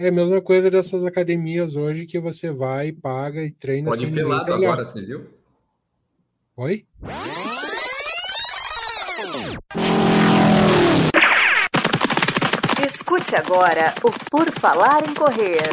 É a mesma coisa dessas academias hoje que você vai, paga e treina. Pode ir pelado agora, você viu? Oi? Escute agora o Por Falar em Correr.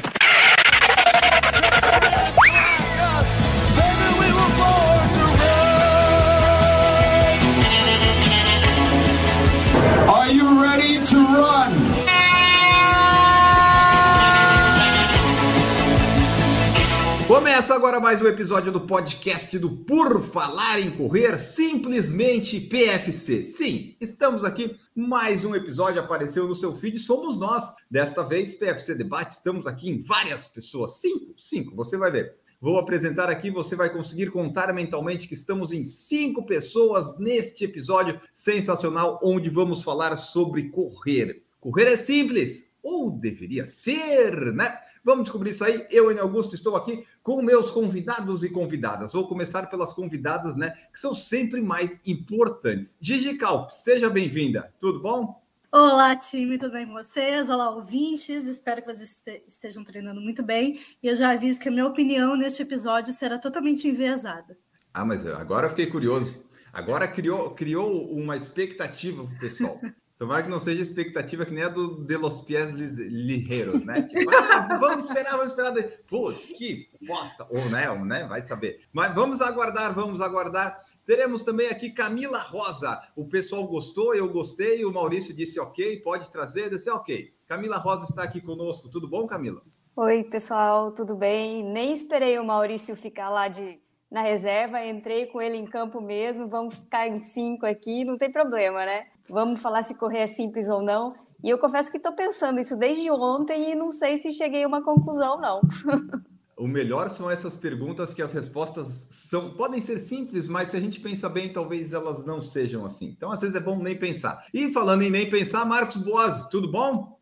Começa agora mais um episódio do podcast do Por Falar em Correr, simplesmente PFC. Sim, estamos aqui, mais um episódio apareceu no seu feed, somos nós. Desta vez, PFC Debate, estamos aqui em várias pessoas, cinco, cinco, você vai ver. Vou apresentar aqui, você vai conseguir contar mentalmente que estamos em cinco pessoas neste episódio sensacional, onde vamos falar sobre correr. Correr é simples, ou deveria ser, né? Vamos descobrir isso aí. Eu, Enio Augusto, estou aqui com meus convidados e convidadas. Vou começar pelas convidadas, né? Que são sempre mais importantes. Gigi Calp, seja bem-vinda. Tudo bom? Olá, time, tudo bem com vocês? Olá, ouvintes. Espero que vocês estejam treinando muito bem. E eu já aviso que a minha opinião neste episódio será totalmente enviesada. Ah, mas agora eu fiquei curioso. Agora criou, criou uma expectativa para o pessoal. Tomara que não seja expectativa que nem a do De Los Pies Ligeros, né? Tipo, ah, vamos esperar, vamos esperar. Putz, que bosta. Ou né, ou, né, vai saber. Mas vamos aguardar, vamos aguardar. Teremos também aqui Camila Rosa. O pessoal gostou, eu gostei. O Maurício disse ok, pode trazer. Disse ok. Camila Rosa está aqui conosco. Tudo bom, Camila? Oi, pessoal, tudo bem? Nem esperei o Maurício ficar lá de na reserva, entrei com ele em campo mesmo, vamos ficar em cinco aqui, não tem problema, né? Vamos falar se correr é simples ou não. E eu confesso que estou pensando isso desde ontem e não sei se cheguei a uma conclusão, não. O melhor são essas perguntas que as respostas são podem ser simples, mas se a gente pensa bem, talvez elas não sejam assim. Então, às vezes é bom nem pensar. E falando em nem pensar, Marcos Boas, tudo bom?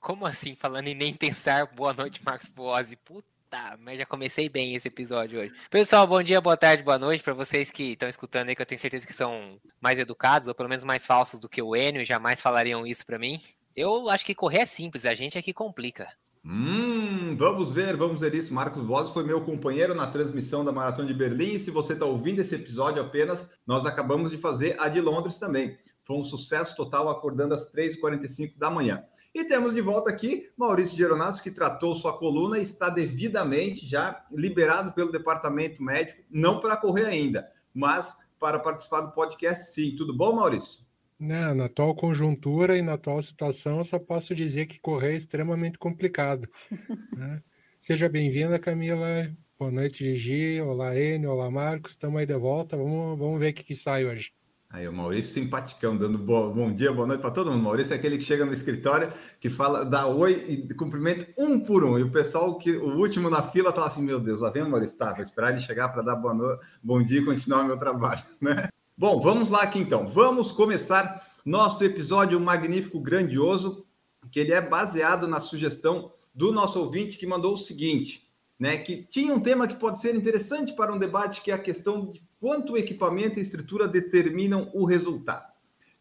Como assim? Falando em nem pensar, boa noite, Marcos Boas. Puta Tá, mas já comecei bem esse episódio hoje. Pessoal, bom dia, boa tarde, boa noite para vocês que estão escutando aí, que eu tenho certeza que são mais educados, ou pelo menos mais falsos do que o Enio, jamais falariam isso para mim. Eu acho que correr é simples, a gente é que complica. Hum, vamos ver, vamos ver isso. Marcos Boas foi meu companheiro na transmissão da Maratona de Berlim. E se você está ouvindo esse episódio apenas, nós acabamos de fazer a de Londres também. Foi um sucesso total, acordando às 3h45 da manhã. E temos de volta aqui Maurício Geronasso, que tratou sua coluna e está devidamente já liberado pelo departamento médico, não para correr ainda, mas para participar do podcast, sim. Tudo bom, Maurício? Não, na atual conjuntura e na atual situação, só posso dizer que correr é extremamente complicado. né? Seja bem-vinda, Camila. Boa noite, Gigi. Olá, Enio. Olá, Marcos. Estamos aí de volta. Vamos, vamos ver o que, que sai hoje. Aí o Maurício simpaticão, dando bo bom dia, boa noite para todo mundo. Maurício é aquele que chega no escritório, que fala, dá oi e cumprimenta um por um. E o pessoal, que o último na fila, tá assim, meu Deus, lá vem o Maurício, tá, vou esperar ele chegar para dar boa noite, bom dia e continuar o meu trabalho, né? Bom, vamos lá aqui então. Vamos começar nosso episódio magnífico, grandioso, que ele é baseado na sugestão do nosso ouvinte que mandou o seguinte, né, que tinha um tema que pode ser interessante para um debate, que é a questão de quanto equipamento e estrutura determinam o resultado.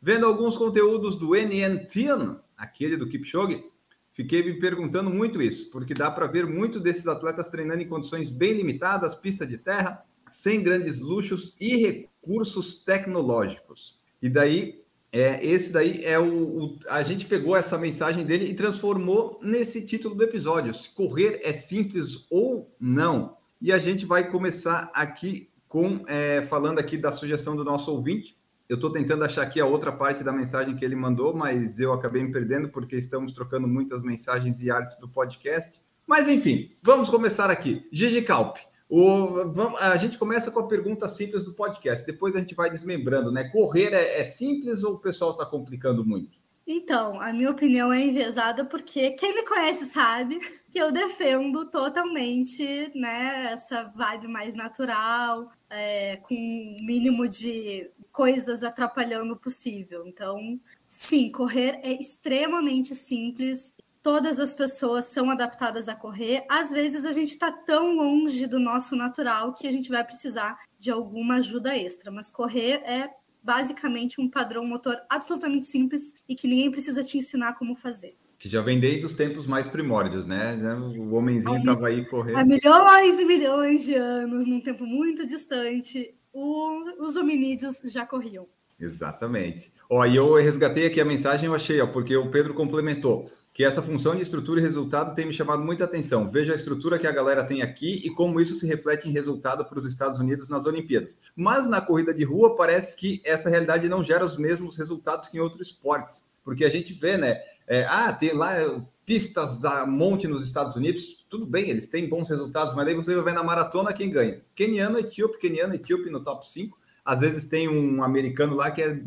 Vendo alguns conteúdos do NNTN, aquele do Kipchoge, fiquei me perguntando muito isso, porque dá para ver muito desses atletas treinando em condições bem limitadas, pista de terra, sem grandes luxos e recursos tecnológicos. E daí, é, esse daí é o, o, A gente pegou essa mensagem dele e transformou nesse título do episódio: se correr é simples ou não. E a gente vai começar aqui com é, falando aqui da sugestão do nosso ouvinte. Eu estou tentando achar aqui a outra parte da mensagem que ele mandou, mas eu acabei me perdendo porque estamos trocando muitas mensagens e artes do podcast. Mas enfim, vamos começar aqui. Gigi Calp, o, vamos, a gente começa com a pergunta simples do podcast, depois a gente vai desmembrando, né? Correr é, é simples ou o pessoal está complicando muito? Então, a minha opinião é enviesada porque quem me conhece sabe que eu defendo totalmente, né, essa vibe mais natural, é, com o mínimo de coisas atrapalhando o possível. Então, sim, correr é extremamente simples. Todas as pessoas são adaptadas a correr. Às vezes a gente está tão longe do nosso natural que a gente vai precisar de alguma ajuda extra. Mas correr é basicamente um padrão motor absolutamente simples e que ninguém precisa te ensinar como fazer. Que já vem desde os tempos mais primórdios, né? O homenzinho estava aí correndo. Há milhões e milhões de anos, num tempo muito distante, o, os hominídeos já corriam. Exatamente. Ó, e eu resgatei aqui a mensagem, eu achei, ó, porque o Pedro complementou que essa função de estrutura e resultado tem me chamado muita atenção. Veja a estrutura que a galera tem aqui e como isso se reflete em resultado para os Estados Unidos nas Olimpíadas. Mas na corrida de rua parece que essa realidade não gera os mesmos resultados que em outros esportes, porque a gente vê, né? É, ah, tem lá pistas a monte nos Estados Unidos, tudo bem, eles têm bons resultados, mas aí você vai ver na maratona quem ganha. Keniano, etíope, keniano, etíope no top 5. Às vezes tem um americano lá que é,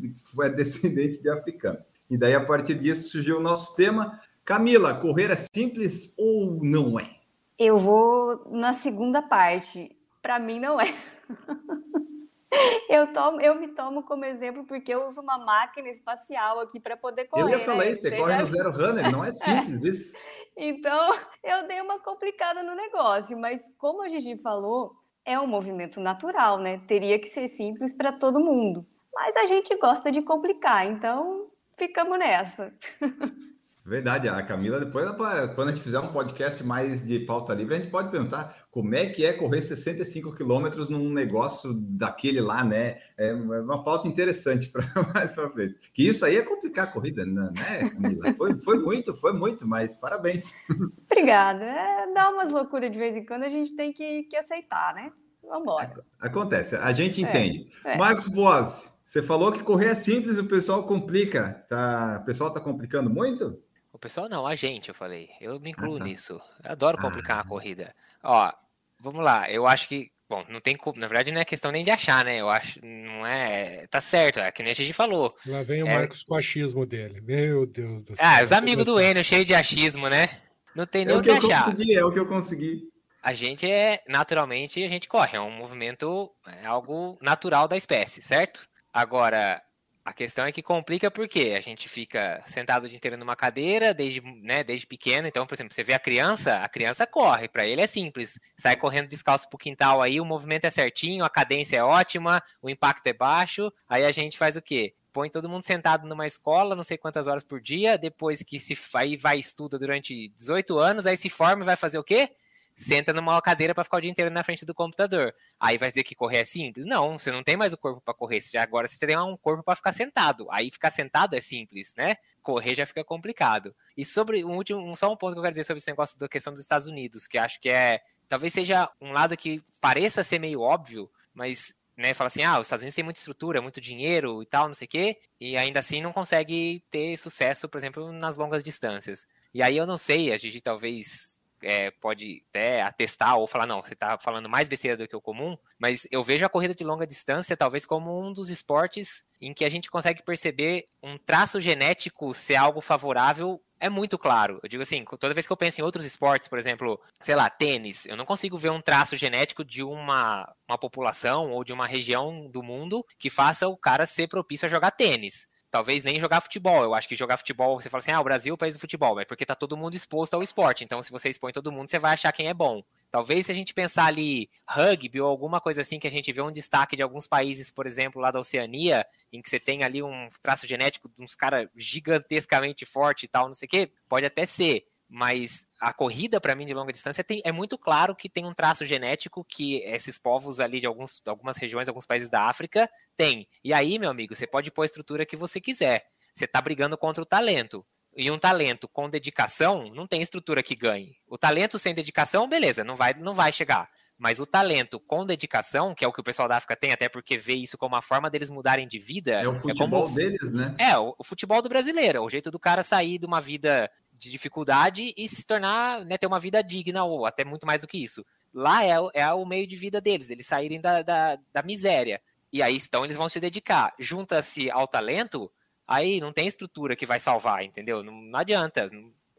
é descendente de africano. E daí, a partir disso, surgiu o nosso tema, Camila, correr é simples ou não é? Eu vou na segunda parte. Para mim, não é. eu, tomo, eu me tomo como exemplo porque eu uso uma máquina espacial aqui para poder correr. Eu ia falar né? isso, você, corre no zero runner, não é simples é. isso. Então, eu dei uma complicada no negócio, mas como a Gigi falou, é um movimento natural, né? Teria que ser simples para todo mundo. Mas a gente gosta de complicar, então ficamos nessa. Verdade, a Camila, depois, quando a gente fizer um podcast mais de pauta livre, a gente pode perguntar como é que é correr 65 quilômetros num negócio daquele lá, né? É uma pauta interessante para mais para frente. Que isso aí é complicar a corrida, né, né, Camila? Foi, foi muito, foi muito, mas parabéns. Obrigada. É, dá umas loucuras de vez em quando, a gente tem que, que aceitar, né? Vamos embora. Acontece, a gente é, entende. É, é. Marcos Boas, você falou que correr é simples, o pessoal complica. Tá, o pessoal está complicando muito? O pessoal não, a gente, eu falei. Eu me incluo ah, tá. nisso. Eu adoro complicar ah. a corrida. Ó, vamos lá. Eu acho que. Bom, não tem. Na verdade, não é questão nem de achar, né? Eu acho. Não é. Tá certo, é que nem a gente falou. Lá vem o é... Marcos com o achismo dele. Meu Deus do céu. Ah, os amigos do Enio, cheio de achismo, né? Não tem nem é o que, que achar. Consegui, é o que eu consegui. A gente é, naturalmente, a gente corre. É um movimento, é algo natural da espécie, certo? Agora, a questão é que complica porque a gente fica sentado o dia inteiro numa cadeira, desde, né, desde pequeno. Então, por exemplo, você vê a criança, a criança corre, para ele é simples. Sai correndo descalço pro quintal aí, o movimento é certinho, a cadência é ótima, o impacto é baixo. Aí a gente faz o quê? Põe todo mundo sentado numa escola, não sei quantas horas por dia, depois que se aí vai estuda durante 18 anos, aí se forma e vai fazer o quê? Senta numa cadeira para ficar o dia inteiro na frente do computador. Aí vai dizer que correr é simples? Não, você não tem mais o corpo para correr. Já, agora você tem um corpo para ficar sentado. Aí ficar sentado é simples, né? Correr já fica complicado. E sobre um último, só um ponto que eu quero dizer sobre esse negócio da questão dos Estados Unidos, que acho que é talvez seja um lado que pareça ser meio óbvio, mas né, fala assim, ah, os Estados Unidos têm muita estrutura, muito dinheiro e tal, não sei o quê, e ainda assim não consegue ter sucesso, por exemplo, nas longas distâncias. E aí eu não sei, a Gigi talvez é, pode até atestar ou falar, não, você está falando mais besteira do que o comum, mas eu vejo a corrida de longa distância talvez como um dos esportes em que a gente consegue perceber um traço genético ser algo favorável é muito claro. Eu digo assim, toda vez que eu penso em outros esportes, por exemplo, sei lá, tênis, eu não consigo ver um traço genético de uma, uma população ou de uma região do mundo que faça o cara ser propício a jogar tênis talvez nem jogar futebol. Eu acho que jogar futebol, você fala assim, ah, o Brasil é o país do futebol, é porque tá todo mundo exposto ao esporte. Então, se você expõe todo mundo, você vai achar quem é bom. Talvez se a gente pensar ali rugby ou alguma coisa assim que a gente vê um destaque de alguns países, por exemplo, lá da Oceania, em que você tem ali um traço genético de uns caras gigantescamente forte e tal, não sei o quê, pode até ser mas a corrida para mim de longa distância tem, é muito claro que tem um traço genético que esses povos ali de alguns, algumas regiões, alguns países da África têm. E aí, meu amigo, você pode pôr a estrutura que você quiser. Você está brigando contra o talento. E um talento com dedicação não tem estrutura que ganhe. O talento sem dedicação, beleza, não vai, não vai chegar. Mas o talento com dedicação, que é o que o pessoal da África tem, até porque vê isso como uma forma deles mudarem de vida. É o futebol é como, deles, né? É, o, o, futebol do brasileiro. O jeito do cara sair de uma vida de dificuldade e se tornar, né, ter uma vida digna, ou até muito mais do que isso. Lá é, é o meio de vida deles, eles saírem da, da, da miséria. E aí então eles vão se dedicar. Junta-se ao talento, aí não tem estrutura que vai salvar, entendeu? Não, não adianta.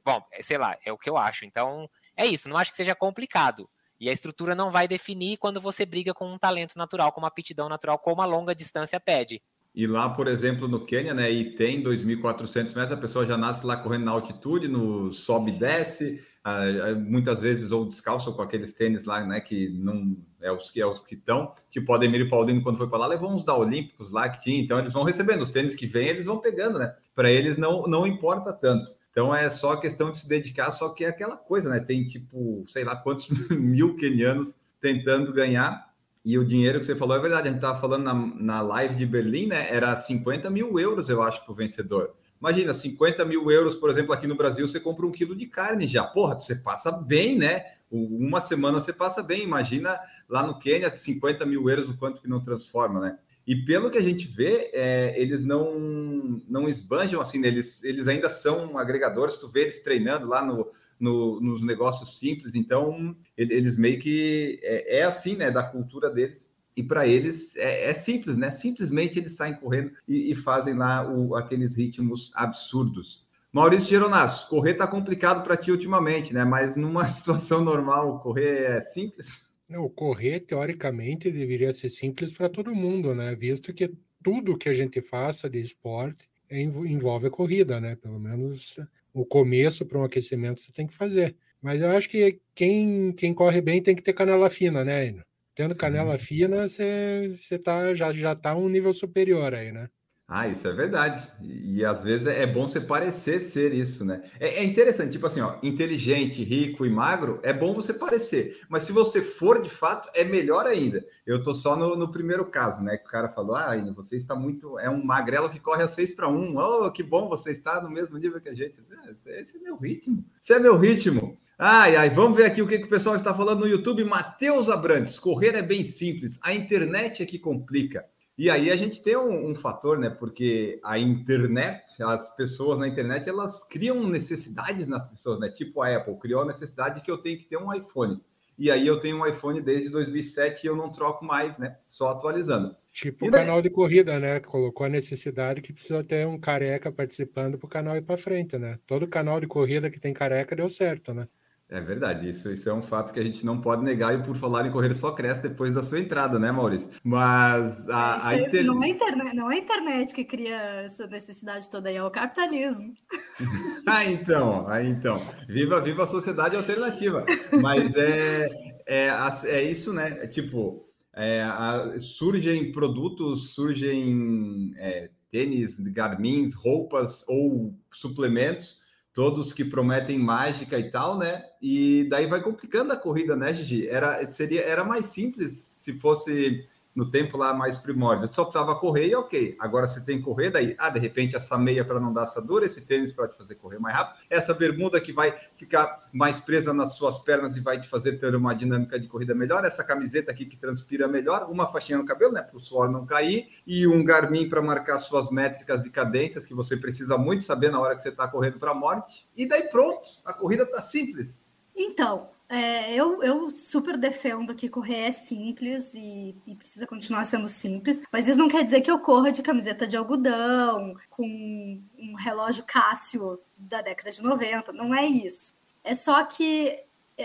Bom, é, sei lá, é o que eu acho. Então, é isso, não acho que seja complicado. E a estrutura não vai definir quando você briga com um talento natural, com uma aptidão natural, como a longa distância pede. E lá, por exemplo, no Quênia, né, e tem 2.400 metros, a pessoa já nasce lá correndo na altitude, no sobe e desce, ah, muitas vezes ou descalço com aqueles tênis lá, né, que não é os que é os que estão, tipo Ademir Paulino quando foi para lá, levou uns da Olímpicos lá que tinha, então eles vão recebendo os tênis que vêm, eles vão pegando, né? Para eles não não importa tanto. Então é só questão de se dedicar, só que é aquela coisa, né? Tem tipo, sei lá quantos mil quenianos tentando ganhar. E o dinheiro que você falou é verdade. A gente estava falando na, na live de Berlim, né? Era 50 mil euros, eu acho, para o vencedor. Imagina, 50 mil euros, por exemplo, aqui no Brasil, você compra um quilo de carne já. Porra, você passa bem, né? Uma semana você passa bem. Imagina lá no Quênia, 50 mil euros, o quanto que não transforma, né? E pelo que a gente vê, é, eles não, não esbanjam assim, eles, eles ainda são agregadores, tu vê eles treinando lá no, no, nos negócios simples, então eles meio que é, é assim, né, da cultura deles. E para eles é, é, simples, né? Simplesmente eles saem correndo e, e fazem lá o, aqueles ritmos absurdos. Maurício Geronasso, correr está complicado para ti ultimamente, né? Mas numa situação normal, correr é simples? O correr, teoricamente, deveria ser simples para todo mundo, né? Visto que tudo que a gente faça de esporte envolve a corrida, né? Pelo menos o começo para um aquecimento você tem que fazer. Mas eu acho que quem, quem corre bem tem que ter canela fina, né? Tendo canela fina, você, você tá, já, já tá um nível superior aí, né? Ah, isso é verdade. E, e, às vezes é bom você parecer ser isso, né? É, é, interessante, tipo assim, ó, inteligente, rico e magro, é bom você parecer. Mas se você for de fato, é melhor ainda. Eu tô só no, no primeiro caso, né? Que o cara falou: ah, você está muito. É um magrelo que corre a 6 para 1. Oh, que bom, você está no mesmo nível que a gente. Esse é meu ritmo. Esse é meu ritmo. Ai, ai, vamos ver aqui o que, que o pessoal está falando no YouTube. Matheus Abrantes, correr é bem simples, a internet é que complica. E aí a gente tem um, um, fator, né? Porque a internet, as pessoas na internet, elas criam necessidades nas pessoas, né? Tipo a Apple criou a necessidade que eu tenho que ter um iPhone. E aí eu tenho um iPhone desde 2007 e eu não troco mais, né? Só atualizando. Tipo o canal de corrida, né? Colocou a necessidade que precisa ter um careca participando para o canal ir para frente, né? Todo canal de corrida que tem careca deu certo, né? É verdade, isso, isso é um fato que a gente não pode negar e por falar em correr só cresce depois da sua entrada, né, Maurício? Mas a, a inter... não, é internet, não é a internet que cria essa necessidade toda aí, é o capitalismo. ah, então, aí então. Viva, viva a sociedade alternativa. Mas é, é, é isso, né? É tipo, é, a, surgem produtos, surgem é, tênis, garmins, roupas ou suplementos todos que prometem mágica e tal, né? E daí vai complicando a corrida, né, Gigi? Era, seria, era mais simples se fosse no tempo lá mais primórdio. Só precisava correr e ok. Agora você tem que correr, daí, ah, de repente essa meia para não dar assadura, esse tênis para te fazer correr mais rápido, essa bermuda que vai ficar mais presa nas suas pernas e vai te fazer ter uma dinâmica de corrida melhor, essa camiseta aqui que transpira melhor, uma faixinha no cabelo, né, para o suor não cair, e um Garmin para marcar suas métricas e cadências que você precisa muito saber na hora que você está correndo para a morte. E daí pronto, a corrida está simples. Então, é, eu, eu super defendo que correr é simples e, e, precisa continuar sendo simples, mas isso não quer dizer que eu corra de camiseta de algodão, com um relógio Cássio da década de 90, não é isso. É só que,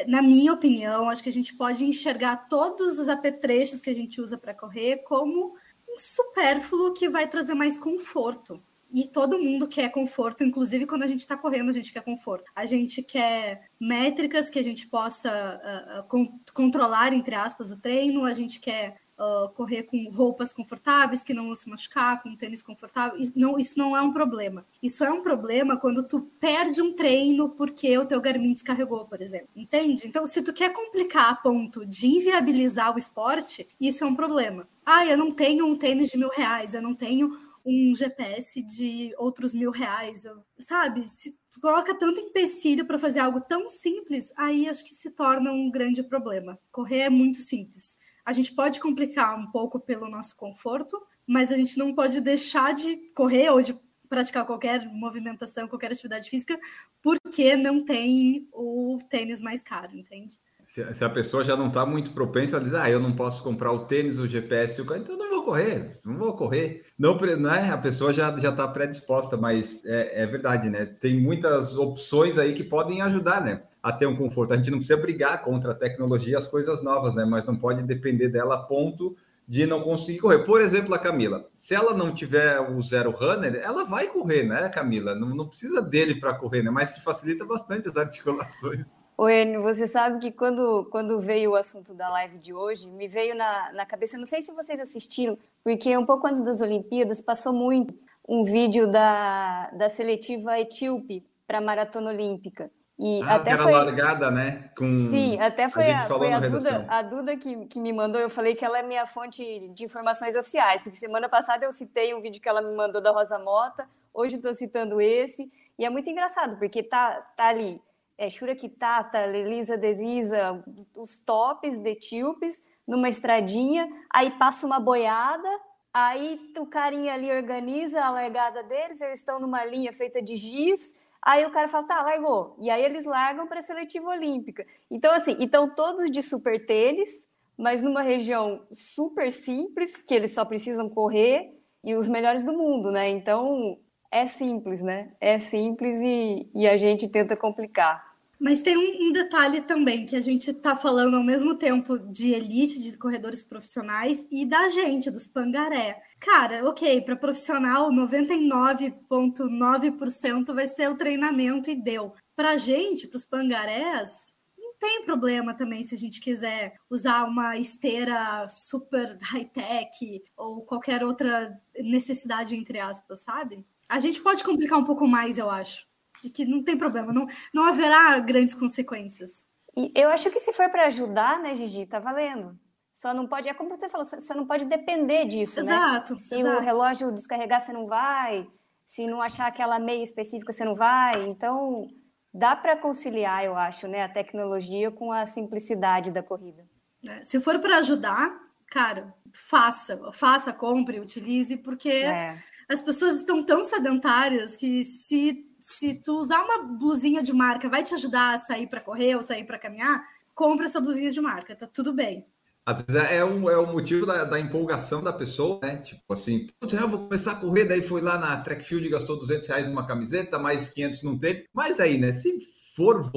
na minha opinião, acho que a gente pode enxergar todos os apetrechos que a gente usa para correr como um supérfluo que vai trazer mais conforto. E todo mundo quer conforto, inclusive quando a gente está correndo, a gente quer conforto. A gente quer métricas que a gente possa uh, controlar, entre aspas, o treino, a gente quer uh, correr com roupas confortáveis, que não vão se machucar, com um tênis confortável. Isso não, isso não é um problema. Isso é um problema quando tu perde um treino porque o teu Garmin descarregou, por exemplo. Entende? Então, se tu quer complicar a ponto de inviabilizar o esporte, isso é um problema. Ah, eu não tenho um tênis de mil reais, eu não tenho um GPS de outros mil reais, sabe? Se coloca tanto empecilho para fazer algo tão simples, aí acho que se torna um grande problema. Correr é muito simples. A gente pode complicar um pouco pelo nosso conforto, mas a gente não pode deixar de correr ou de praticar qualquer movimentação, qualquer atividade física, porque não tem o tênis mais caro, entende? Se, se a pessoa já não está muito propensa a dizer, ah, eu não posso comprar o tênis, o GPS, o então não vou correr, não vou correr. Não, não é, a pessoa já já está predisposta, mas é, é verdade, né? Tem muitas opções aí que podem ajudar, né? A ter um conforto. A gente não precisa brigar contra a tecnologia, as coisas novas, né? Mas não pode depender dela a ponto de não conseguir correr. Por exemplo, a Camila, se ela não tiver o zero runner, ela vai correr, né, Camila? Não, não precisa dele para correr, né? Mas facilita bastante as articulações. O Enio, você sabe que quando, quando veio o assunto da live de hoje, me veio na, na cabeça, não sei se vocês assistiram, porque um pouco antes das Olimpíadas passou muito um vídeo da, da seletiva etíope para a maratona olímpica. E ah, até foi... largada, né? Com... Sim, até foi a, a, foi a Duda, a Duda que, que me mandou. Eu falei que ela é minha fonte de informações oficiais, porque semana passada eu citei um vídeo que ela me mandou da Rosa Mota, hoje estou citando esse, e é muito engraçado, porque tá, tá ali é, Shura Kitata, Lelisa Desisa, os tops de etíopes, numa estradinha, aí passa uma boiada, aí o carinha ali organiza a largada deles, eles estão numa linha feita de giz, aí o cara fala, tá, largou. E aí eles largam para a seletiva olímpica. Então, assim, então todos de super tênis, mas numa região super simples, que eles só precisam correr, e os melhores do mundo, né? Então, é simples, né? É simples e, e a gente tenta complicar. Mas tem um, um, detalhe também que a gente está falando ao mesmo tempo de elite, de corredores profissionais e da gente, dos pangaré. Cara, ok, para profissional, 99,9% vai ser o treinamento e deu. Para gente, para os pangarés, não tem problema também se a gente quiser usar uma esteira super high-tech ou qualquer outra necessidade, entre aspas, sabe? A gente pode complicar um pouco mais, eu acho de que não tem problema, não, não haverá grandes consequências. E eu acho que se for para ajudar, né, Gigi, tá valendo. Só não pode, é como você falou, você não pode depender disso, exato, né? Se exato. o relógio descarregar, você não vai. Se não achar aquela meia específica, você não vai. Então, dá para conciliar, eu acho, né, a tecnologia com a simplicidade da corrida. É, se for para ajudar, cara, faça, faça, compre, utilize, porque é. as pessoas estão tão sedentárias que se se tu usar uma blusinha de marca vai te ajudar a sair para correr ou sair para caminhar, compra essa blusinha de marca, tá tudo bem. Às vezes é, um, é o motivo da, da, empolgação da pessoa, né? Tipo assim, eu vou começar a correr, daí foi lá na track field e gastou 200 reais numa camiseta, mais 500 num tênis. Mas aí, né? Se for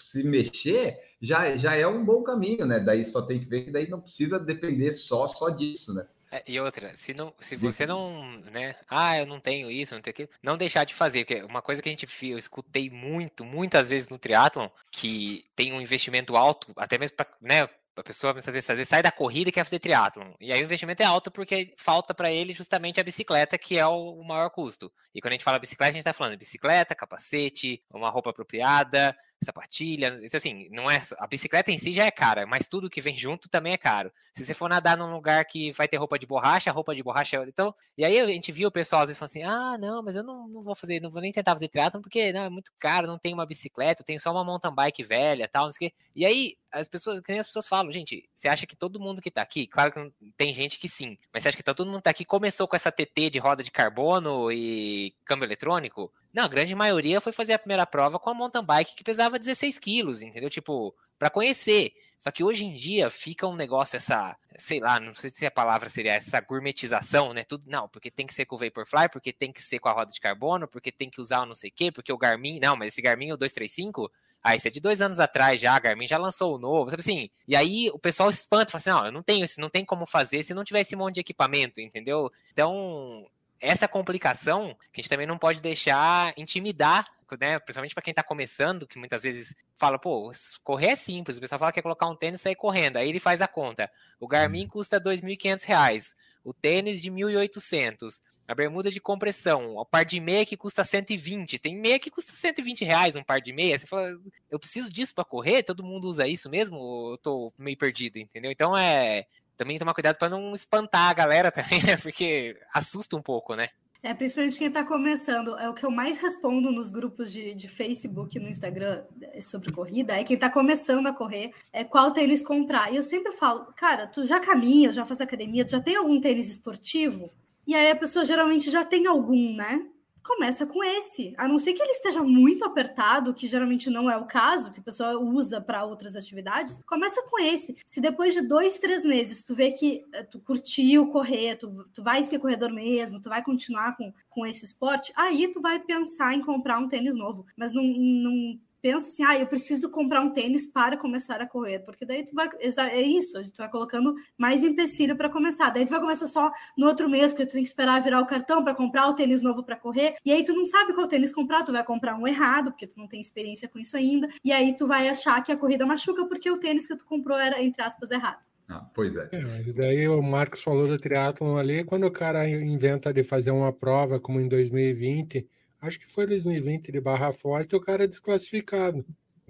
se mexer, já, já é um bom caminho, né? Daí só tem que ver que daí não precisa depender só, só disso, né? É, e outra, se, não, se você não, né, ah, eu não tenho isso, não tenho aquilo, não deixar de fazer, porque uma coisa que a gente eu escutei muito, muitas vezes no triatlon, que tem um investimento alto, até mesmo para, né, a pessoa às vezes, às vezes sai da corrida e quer fazer triatlon. E aí o investimento é alto porque falta para ele justamente a bicicleta, que é o, maior custo. E quando a gente fala bicicleta, a gente está falando bicicleta, capacete, uma roupa apropriada, sapatilha, isso assim, não é a bicicleta em si já é cara, mas tudo que vem junto também é caro. Se você for nadar num lugar que vai ter roupa de borracha, roupa de borracha, então, e aí a gente viu o pessoal às vezes falando assim: "Ah, não, mas eu não, não vou fazer, não vou nem tentar fazer triatlon porque não, é muito caro, não tenho uma bicicleta, tenho só uma mountain bike velha, tal, não sei o quê". E aí as pessoas, que nem as pessoas falam, gente, você acha que todo mundo que tá aqui, claro que tem gente que sim, mas você acha que tá, todo mundo tá aqui começou com essa TT de roda de carbono e câmbio eletrônico? Não, a grande maioria foi fazer a primeira prova com a mountain bike que pesava 16 quilos, entendeu? Tipo, para conhecer. Só que hoje em dia fica um negócio, essa, sei lá, não sei se a palavra seria essa gourmetização, né? Tudo, não, porque tem que ser com o Vaporfly, porque tem que ser com a roda de carbono, porque tem que usar o não sei o quê, porque o Garmin, não, mas esse Garmin, o 235, ah, esse é de dois anos atrás já, a Garmin já lançou o novo, sabe assim? E aí o pessoal espanta, fala assim, não, eu não tenho, não tem como fazer se não tiver esse monte de equipamento, entendeu? Então, essa complicação que a gente também não pode deixar intimidar, né? Principalmente para quem está começando, que muitas vezes fala, pô, correr é simples, o pessoal fala que é colocar um tênis e sair correndo, aí ele faz a conta. O Garmin uhum. custa R$ 2.500, o tênis de R$ 1.800, a bermuda de compressão, o par de meia que custa 120, tem meia que custa 120 reais um par de meia, você fala, eu preciso disso para correr? Todo mundo usa isso mesmo? eu tô meio perdido, entendeu? Então é também tomar cuidado para não espantar a galera também, né? Porque assusta um pouco, né? É, principalmente quem está começando. É o que eu mais respondo nos grupos de, de Facebook no Instagram é sobre corrida, é quem está começando a correr, é qual tênis comprar. E eu sempre falo, cara, tu já caminha, já faz academia, tu já tem algum tênis esportivo? E aí a pessoa geralmente já tem algum, né? Começa com esse. A não ser que ele esteja muito apertado, que geralmente não é o caso, que a pessoa usa para outras atividades, começa com esse. Se depois de dois, três meses tu vê que eh, tu curtiu correr, tu, tu vai ser corredor mesmo, tu vai continuar com, com esse esporte, aí tu vai pensar em comprar um tênis novo. Mas não, não pensa assim, ah, eu preciso comprar um tênis para começar a correr, porque daí tu vai, é isso, tu vai colocando mais empecilho para começar, daí tu vai começar só no outro mês, que tu tem que esperar virar o cartão para comprar o tênis novo para correr, e aí tu não sabe qual tênis comprar, tu vai comprar um errado, porque tu não tem experiência com isso ainda, e aí tu vai achar que a corrida machuca porque o tênis que tu comprou era, entre aspas, errado. Ah, pois é. é daí o Marcos falou do triatlon ali, quando o cara inventa de fazer uma prova como em 2020, acho que foi 2020 de Barra Forte, o cara é desclassificado.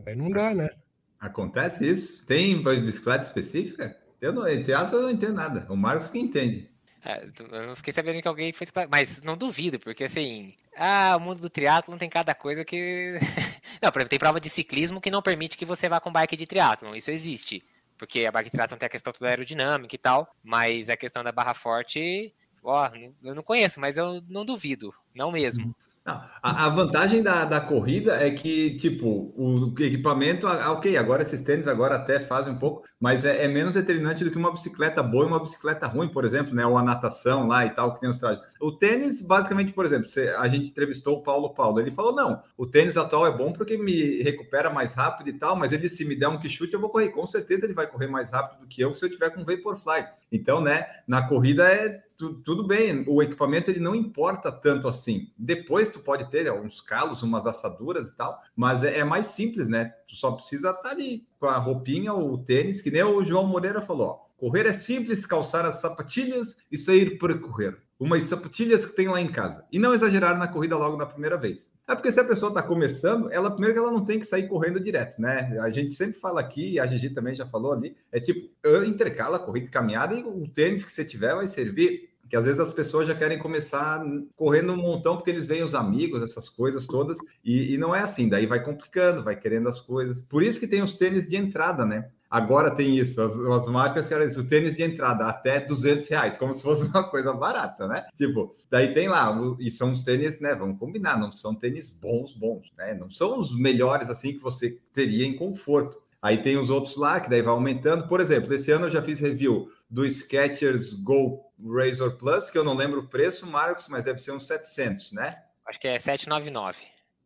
Aí não dá, né? Acontece isso? Tem bicicleta específica? Eu não, em teatro eu não entendo nada. O Marcos que entende. É, eu fiquei sabendo que alguém foi. Mas não duvido, porque assim. Ah, o mundo do triatlo tem cada coisa que. não, por exemplo, tem prova de ciclismo que não permite que você vá com bike de triatlo. Isso existe. Porque a bike de triatlo tem a questão toda aerodinâmica e tal. Mas a questão da barra forte. Ó, eu não conheço, mas eu não duvido. Não mesmo. A, a, vantagem da, da corrida é que, tipo, o equipamento, ah, ok, agora esses tênis agora até fazem um pouco, mas é, é, menos determinante do que uma bicicleta boa e uma bicicleta ruim, por exemplo, né? Ou a natação lá e tal, que tem os trajes. O tênis, basicamente, por exemplo, você, a gente entrevistou o Paulo Paulo, ele falou: não, o tênis atual é bom porque me recupera mais rápido e tal, mas ele, se me der um que chute, eu vou correr. Com certeza ele vai correr mais rápido do que eu se eu tiver com Vaporfly. Então, né, na corrida é tudo bem, o equipamento ele não importa tanto assim. Depois tu pode ter alguns calos, umas assaduras e tal, mas é, é mais simples, né? Tu só precisa estar tá ali com a roupinha, o tênis, que nem o João Moreira falou, ó, correr é simples, calçar as sapatilhas e sair por correr. Umas sapatilhas que tem lá em casa. E não exagerar na corrida logo na primeira vez. É porque se a pessoa está começando, ela primeiro que ela não tem que sair correndo direto, né? A gente sempre fala aqui, a Gigi também já falou ali, é tipo, intercala corrida e caminhada e o tênis que você tiver vai servir que às vezes as pessoas já querem começar correndo um montão porque eles veem os amigos, essas coisas todas, e, e, não é assim, daí vai complicando, vai querendo as coisas. Por isso que tem os tênis de entrada, né? Agora tem isso, as, as marcas que o tênis de entrada até 200 reais, como se fosse uma coisa barata, né? Tipo, daí tem lá, e são os tênis, né? Vamos combinar, não são tênis bons, bons, né? Não são os melhores assim que você teria em conforto. Aí tem os outros lá, que daí vai aumentando. Por exemplo, esse ano eu já fiz review do Skechers Go Razor Plus, que eu não lembro o preço, Marcos, mas deve ser uns 700, né? Acho que é 799.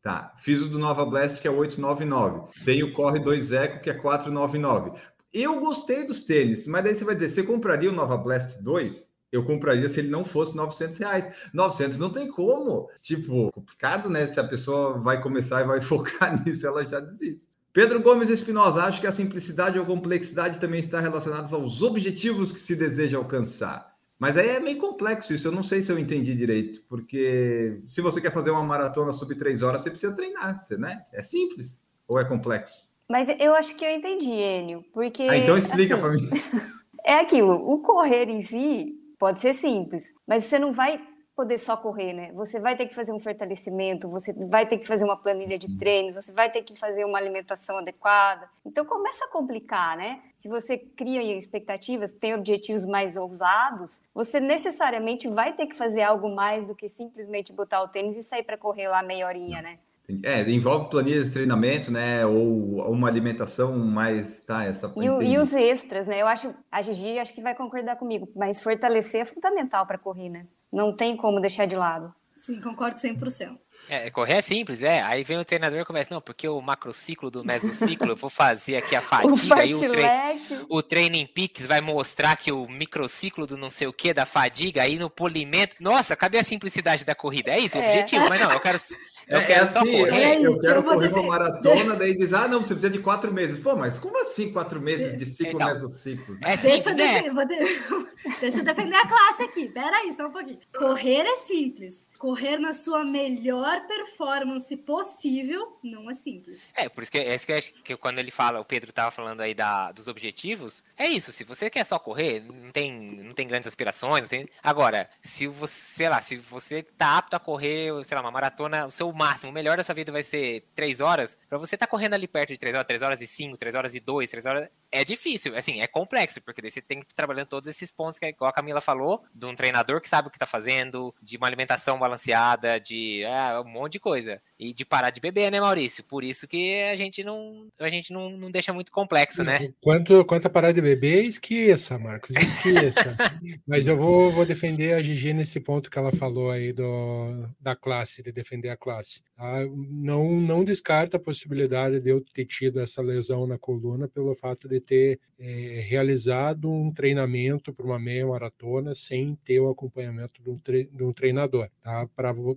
Tá. Fiz o do Nova Blast, que é 899. Tem o Corre 2 Eco, que é 499. Eu gostei dos tênis, mas daí você vai dizer, você compraria o Nova Blast 2? Eu compraria se ele não fosse 900 reais. 900 não tem como. Tipo, complicado, né? Se a pessoa vai começar e vai focar nisso, ela já desiste. Pedro Gomes Espinosa, acho que a simplicidade ou complexidade também está relacionadas aos objetivos que se deseja alcançar. Mas aí é meio complexo isso, eu não sei se eu entendi direito, porque se você quer fazer uma maratona sub três horas, você precisa treinar, você, né? É simples ou é complexo? Mas eu acho que eu entendi, Enio, porque... Ah, então explica assim, para mim. É aquilo, o correr em si pode ser simples, mas você não vai poder só correr, né? Você vai ter que fazer um fortalecimento, você vai ter que fazer uma planilha de treinos, você vai ter que fazer uma alimentação adequada. Então começa a complicar, né? Se você cria expectativas, tem objetivos mais ousados, você necessariamente vai ter que fazer algo mais do que simplesmente botar o tênis e sair para correr lá meia horinha, né? É, envolve planilhas de treinamento, né? Ou uma alimentação mais, tá? Essa e, e os extras, né? Eu acho, a Gigi acho que vai concordar comigo, mas fortalecer é fundamental para correr, né? Não tem como deixar de lado. Sim, concordo 100%. É, correr é simples, é. Aí vem o treinador e começa, não, porque o macrociclo do mesociclo, eu vou fazer aqui a fadiga, aí o, tre o Training Peaks vai mostrar que o microciclo do não sei o que, da fadiga, aí no polimento. Nossa, cadê a simplicidade da corrida? É isso o é. objetivo, mas não, eu quero eu é, quero é assim, correr. Eu quero eu correr uma maratona, daí diz, ah, não, você precisa de quatro meses. Pô, mas como assim quatro meses de ciclo então, mesociclo? É simples, deixa, eu é. deixa eu defender a classe aqui. Pera aí, só um pouquinho. Correr é simples. Correr na sua melhor performance possível não é simples. É, por isso que, é isso que, que quando ele fala, o Pedro estava falando aí da, dos objetivos, é isso. Se você quer só correr, não tem, não tem grandes aspirações. Tem... Agora, se você, sei lá, se você tá apto a correr, sei lá, uma maratona, o seu máximo, o melhor da sua vida vai ser três horas, para você estar tá correndo ali perto de três horas, três horas e cinco, três horas e dois, três horas, é difícil, assim, é complexo, porque daí você tem que ir trabalhando todos esses pontos que, igual a Camila falou, de um treinador que sabe o que tá fazendo, de uma alimentação balanceada, de é, um monte de coisa. E de parar de beber, né, Maurício? Por isso que a gente não, a gente não, não deixa muito complexo, né? Quanto, quanto a parar de beber, esqueça, Marcos, esqueça. Mas eu vou, vou defender a Gigi nesse ponto que ela falou aí do, da classe, de defender a classe. Tá? Não, não descarta a possibilidade de eu ter tido essa lesão na coluna pelo fato de ter é, realizado um treinamento para uma meia maratona sem ter o acompanhamento de um, tre de um treinador. Tá?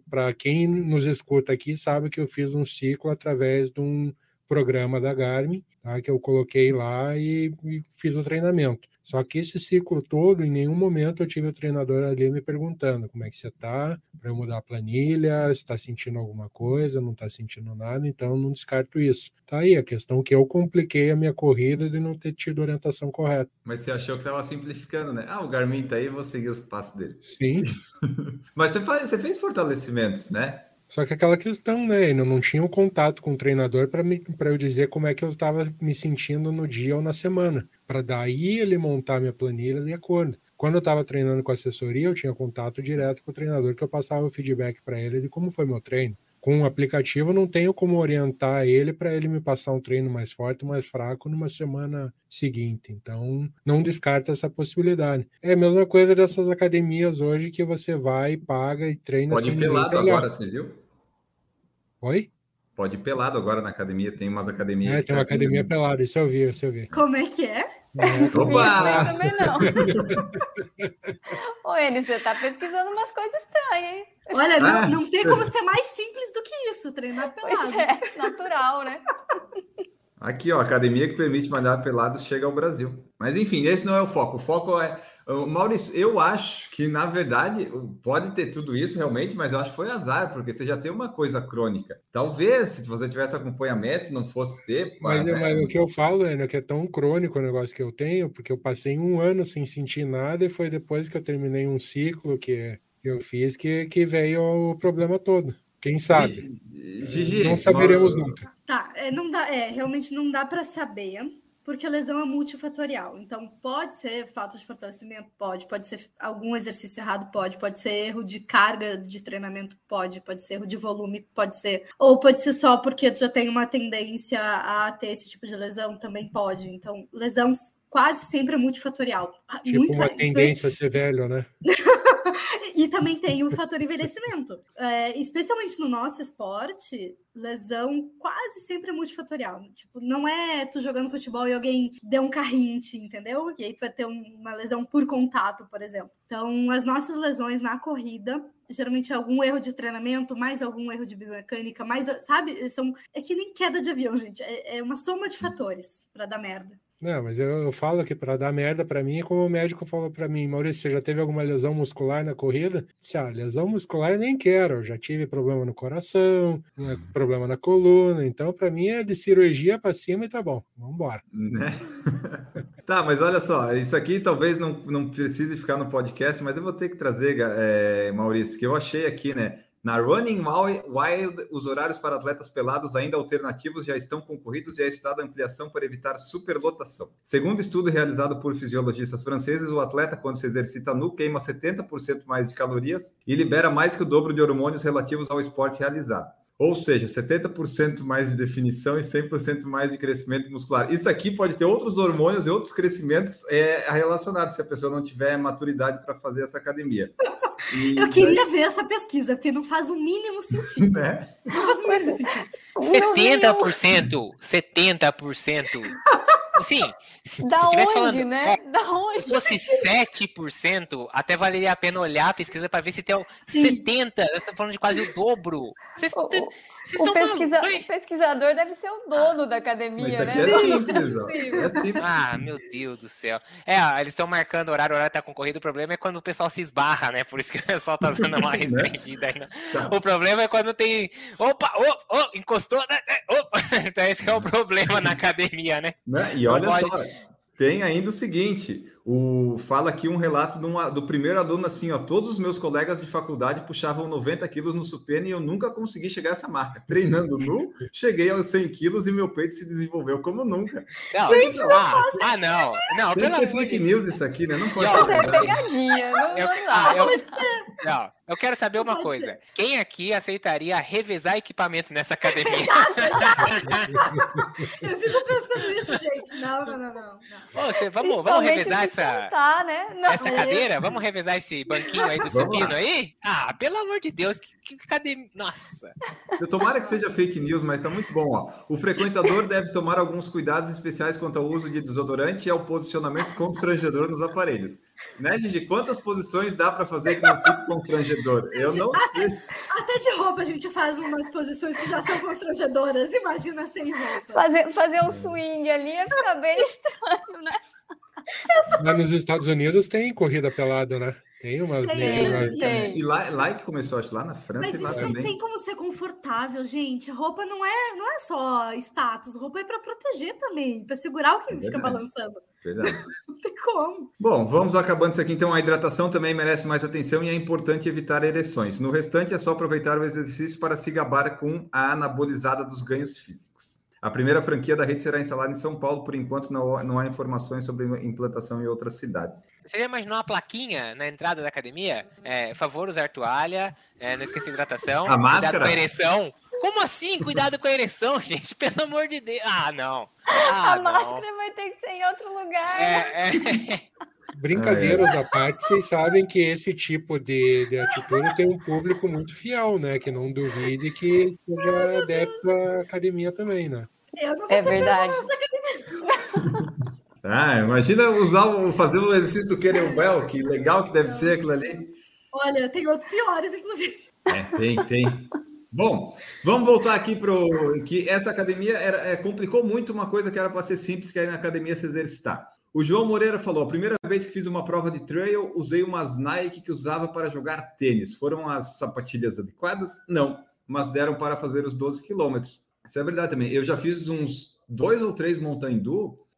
Para quem nos escuta aqui, sabe que eu fiz um ciclo através de um programa da Garmin, tá? que eu coloquei lá e, e fiz o treinamento. Só que esse ciclo todo, em nenhum momento eu tive o treinador ali me perguntando como é que você está, para eu mudar a planilha, se está sentindo alguma coisa, não está sentindo nada, então não descarto isso. Tá aí a questão que eu compliquei a minha corrida de não ter tido orientação correta. Mas você achou que estava simplificando, né? Ah, o Garmin tá aí, vou seguir os passos dele. Sim. Mas você, faz, você fez fortalecimentos, né? Só que aquela questão, né? Eu não tinha o um contato com o treinador para eu dizer como é que eu estava me sentindo no dia ou na semana. Para daí ele montar minha planilha de acordo. Quando eu estava treinando com assessoria, eu tinha contato direto com o treinador que eu passava o feedback para ele de como foi meu treino. Com o aplicativo, não tenho como orientar ele para ele me passar um treino mais forte, mais fraco numa semana seguinte. Então, não descarta essa possibilidade. É a mesma coisa dessas academias hoje que você vai, paga e treina. Pode ir pelado agora, você viu? Oi? Pode ir pelado agora na academia, tem umas academias. É, tem uma academia né? pelada, isso eu vi, isso eu vi. Como é que é? é Opa! também não. Ô, Eni, você tá pesquisando umas coisas estranhas, hein? Olha, não, ah, não tem como ser mais simples do que isso, treinar pelado. Pois é, natural, né? Aqui, ó, academia que permite mandar pelado chega ao Brasil. Mas enfim, esse não é o foco. O foco é Maurício, eu acho que, na verdade, pode ter tudo isso realmente, mas eu acho que foi azar, porque você já tem uma coisa crônica. Talvez, se você tivesse acompanhamento, não fosse ter. Mas, né? mas o que eu falo, é que é tão crônico o negócio que eu tenho, porque eu passei um ano sem sentir nada e foi depois que eu terminei um ciclo que eu fiz que, que veio o problema todo. Quem sabe? Gigi, não saberemos nunca. Tá, é, não dá, é, realmente não dá para saber porque a lesão é multifatorial. Então, pode ser falta de fortalecimento? Pode. Pode ser algum exercício errado? Pode. Pode ser erro de carga de treinamento? Pode. Pode ser erro de volume? Pode ser. Ou pode ser só porque tu já tem uma tendência a ter esse tipo de lesão? Também pode. Então, lesão quase sempre é multifatorial. Tipo Muito uma tendência a ser velho, né? e também tem o fator envelhecimento. É, especialmente no nosso esporte, lesão quase sempre é multifatorial. Tipo, não é tu jogando futebol e alguém deu um carrinho, entendeu? E aí tu vai ter uma lesão por contato, por exemplo. Então, as nossas lesões na corrida geralmente é algum erro de treinamento, mais algum erro de biomecânica, mais, sabe? São, é que nem queda de avião, gente. É, é uma soma de fatores para dar merda. Não, mas eu, eu falo que para dar merda para mim é como o médico falou para mim, Maurício, você já teve alguma lesão muscular na corrida? Disse, ah, lesão muscular eu nem quero, eu já tive problema no coração, né, problema na coluna, então para mim é de cirurgia para cima e tá bom, vamos embora. Né? tá, mas olha só, isso aqui talvez não, não precise ficar no podcast, mas eu vou ter que trazer, é, Maurício, que eu achei aqui, né? Na Running Wild, os horários para atletas pelados ainda alternativos já estão concorridos e é estudada ampliação para evitar superlotação. Segundo estudo realizado por fisiologistas franceses, o atleta, quando se exercita nu, queima 70% mais de calorias e libera mais que o dobro de hormônios relativos ao esporte realizado. Ou seja, 70% mais de definição e 100% mais de crescimento muscular. Isso aqui pode ter outros hormônios e outros crescimentos é, relacionados se a pessoa não tiver maturidade para fazer essa academia. E eu queria ver essa pesquisa, porque não faz o mínimo sentido. Né? Não faz o mínimo sentido. 70%, 70%. Sim, se, da se onde, falando, né? É, da onde? Se fosse 7%, até valeria a pena olhar a pesquisa para ver se tem 70%. Eu estou falando de quase o dobro. Vocês, o, o, pesquisa, o, pesquisador deve ser o dono ah, da academia, né? É simples, é simples. Ah, meu Deus do céu. É, eles estão marcando horário, o horário está concorrido. O problema é quando o pessoal se esbarra, né? Por isso que o pessoal tá dando uma né? restringida. Né? Tá. O problema é quando tem. Opa, oh, oh, encostou, né? Opa. Então esse é o problema na academia, né? né? E olha pode... só, tem ainda o seguinte: o, fala aqui um relato uma, do primeiro aluno assim, ó. Todos os meus colegas de faculdade puxavam 90 quilos no supino e eu nunca consegui chegar a essa marca. Treinando nu, cheguei aos 100 quilos e meu peito se desenvolveu como nunca. Não, Gente, não, ah, ah, não. Não, Tem pelo fake news isso aqui, né? Não pode ser. É pegadinha. Não, eu, não, ah, eu, não, eu quero saber uma coisa. Quem aqui aceitaria revezar equipamento nessa academia? eu fico pensando nisso, gente. Não, não, não, não. Ô, você, vamos, vamos revezar essa essa, tá, né? Não, essa cadeira? Vamos revezar esse banquinho aí do supino aí? Ah, pelo amor de Deus, que, que cadeira. Nossa! Eu tomara que seja fake news, mas tá muito bom, ó. O frequentador deve tomar alguns cuidados especiais quanto ao uso de desodorante e ao posicionamento constrangedor nos aparelhos. Né, Gigi? Quantas posições dá para fazer que não fique constrangedor? Eu não até, sei. Até de roupa a gente faz umas posições que já são constrangedoras. Imagina sem roupa. Fazer, fazer um swing ali ia ficar bem estranho, né? Lá nos Estados Unidos tem corrida pelada, né? Tem umas Tem, tem. E lá, lá que começou, acho, lá na França Mas e lá isso não também. tem como ser confortável, gente. Roupa não é, não é só status, roupa é para proteger também, para segurar o que É fica balançando. Verdade. Não tem como. Bom, vamos acabando isso aqui. Então, a hidratação também merece mais atenção e é importante evitar ereções. No restante, é só aproveitar o exercício para se gabar com a anabolizada dos ganhos físicos. A primeira franquia da rede será instalada em São Paulo. Por enquanto, não, não há informações sobre implantação em outras cidades. Você já imaginou uma plaquinha na entrada da academia? É, favor usar toalha, é, não esqueça de hidratação, A máscara? com a ereção. Como assim? Cuidado com a ereção, gente? Pelo amor de Deus. Ah, não. Ah, a não. máscara vai ter que ser em outro lugar. É, é. Brincadeiras à parte, vocês sabem que esse tipo de, de atitude tem um público muito fiel, né? Que não duvide que seja adepto da academia também, né? É verdade. Ah, imagina usar, fazer o exercício do Kettlebell, que legal que deve ser aquilo ali. Olha, tem outros piores, inclusive. É, tem, tem. Bom, vamos voltar aqui para que essa academia era, é, complicou muito uma coisa que era para ser simples, que é ir na academia se exercitar. O João Moreira falou: a primeira vez que fiz uma prova de trail, usei umas Nike que usava para jogar tênis. Foram as sapatilhas adequadas? Não, mas deram para fazer os 12 quilômetros. Isso é verdade também. Eu já fiz uns dois ou três Mountain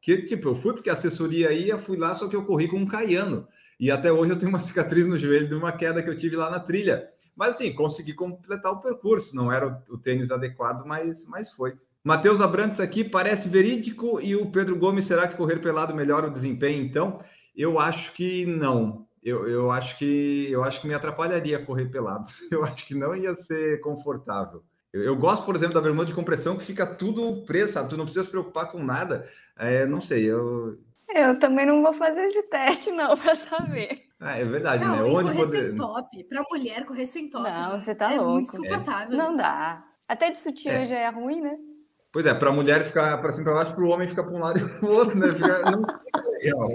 que tipo, eu fui porque a assessoria ia, fui lá, só que eu corri com um caiano. E até hoje eu tenho uma cicatriz no joelho de uma queda que eu tive lá na trilha. Mas assim, consegui completar o percurso. Não era o, o tênis adequado, mas, mas foi. Matheus Abrantes aqui parece verídico e o Pedro Gomes, será que correr pelado melhora o desempenho? Então, eu acho que não. Eu, eu acho que eu acho que me atrapalharia correr pelado. Eu acho que não ia ser confortável. Eu, eu gosto, por exemplo, da bermuda de compressão que fica tudo preso, sabe? Tu não precisa se preocupar com nada. É, não sei, eu. Eu também não vou fazer esse teste, não, para saber. Ah, é verdade, né? Não, e Onde correr poder. sem top, pra mulher correr sem top. Não, você tá é louco. muito desconfortável. Não dá. Até de sutiã É. já é ruim, né? Pois é, para a mulher ficar para cima para baixo, para o homem ficar para um lado e para o outro, né? Fica- não fica legal.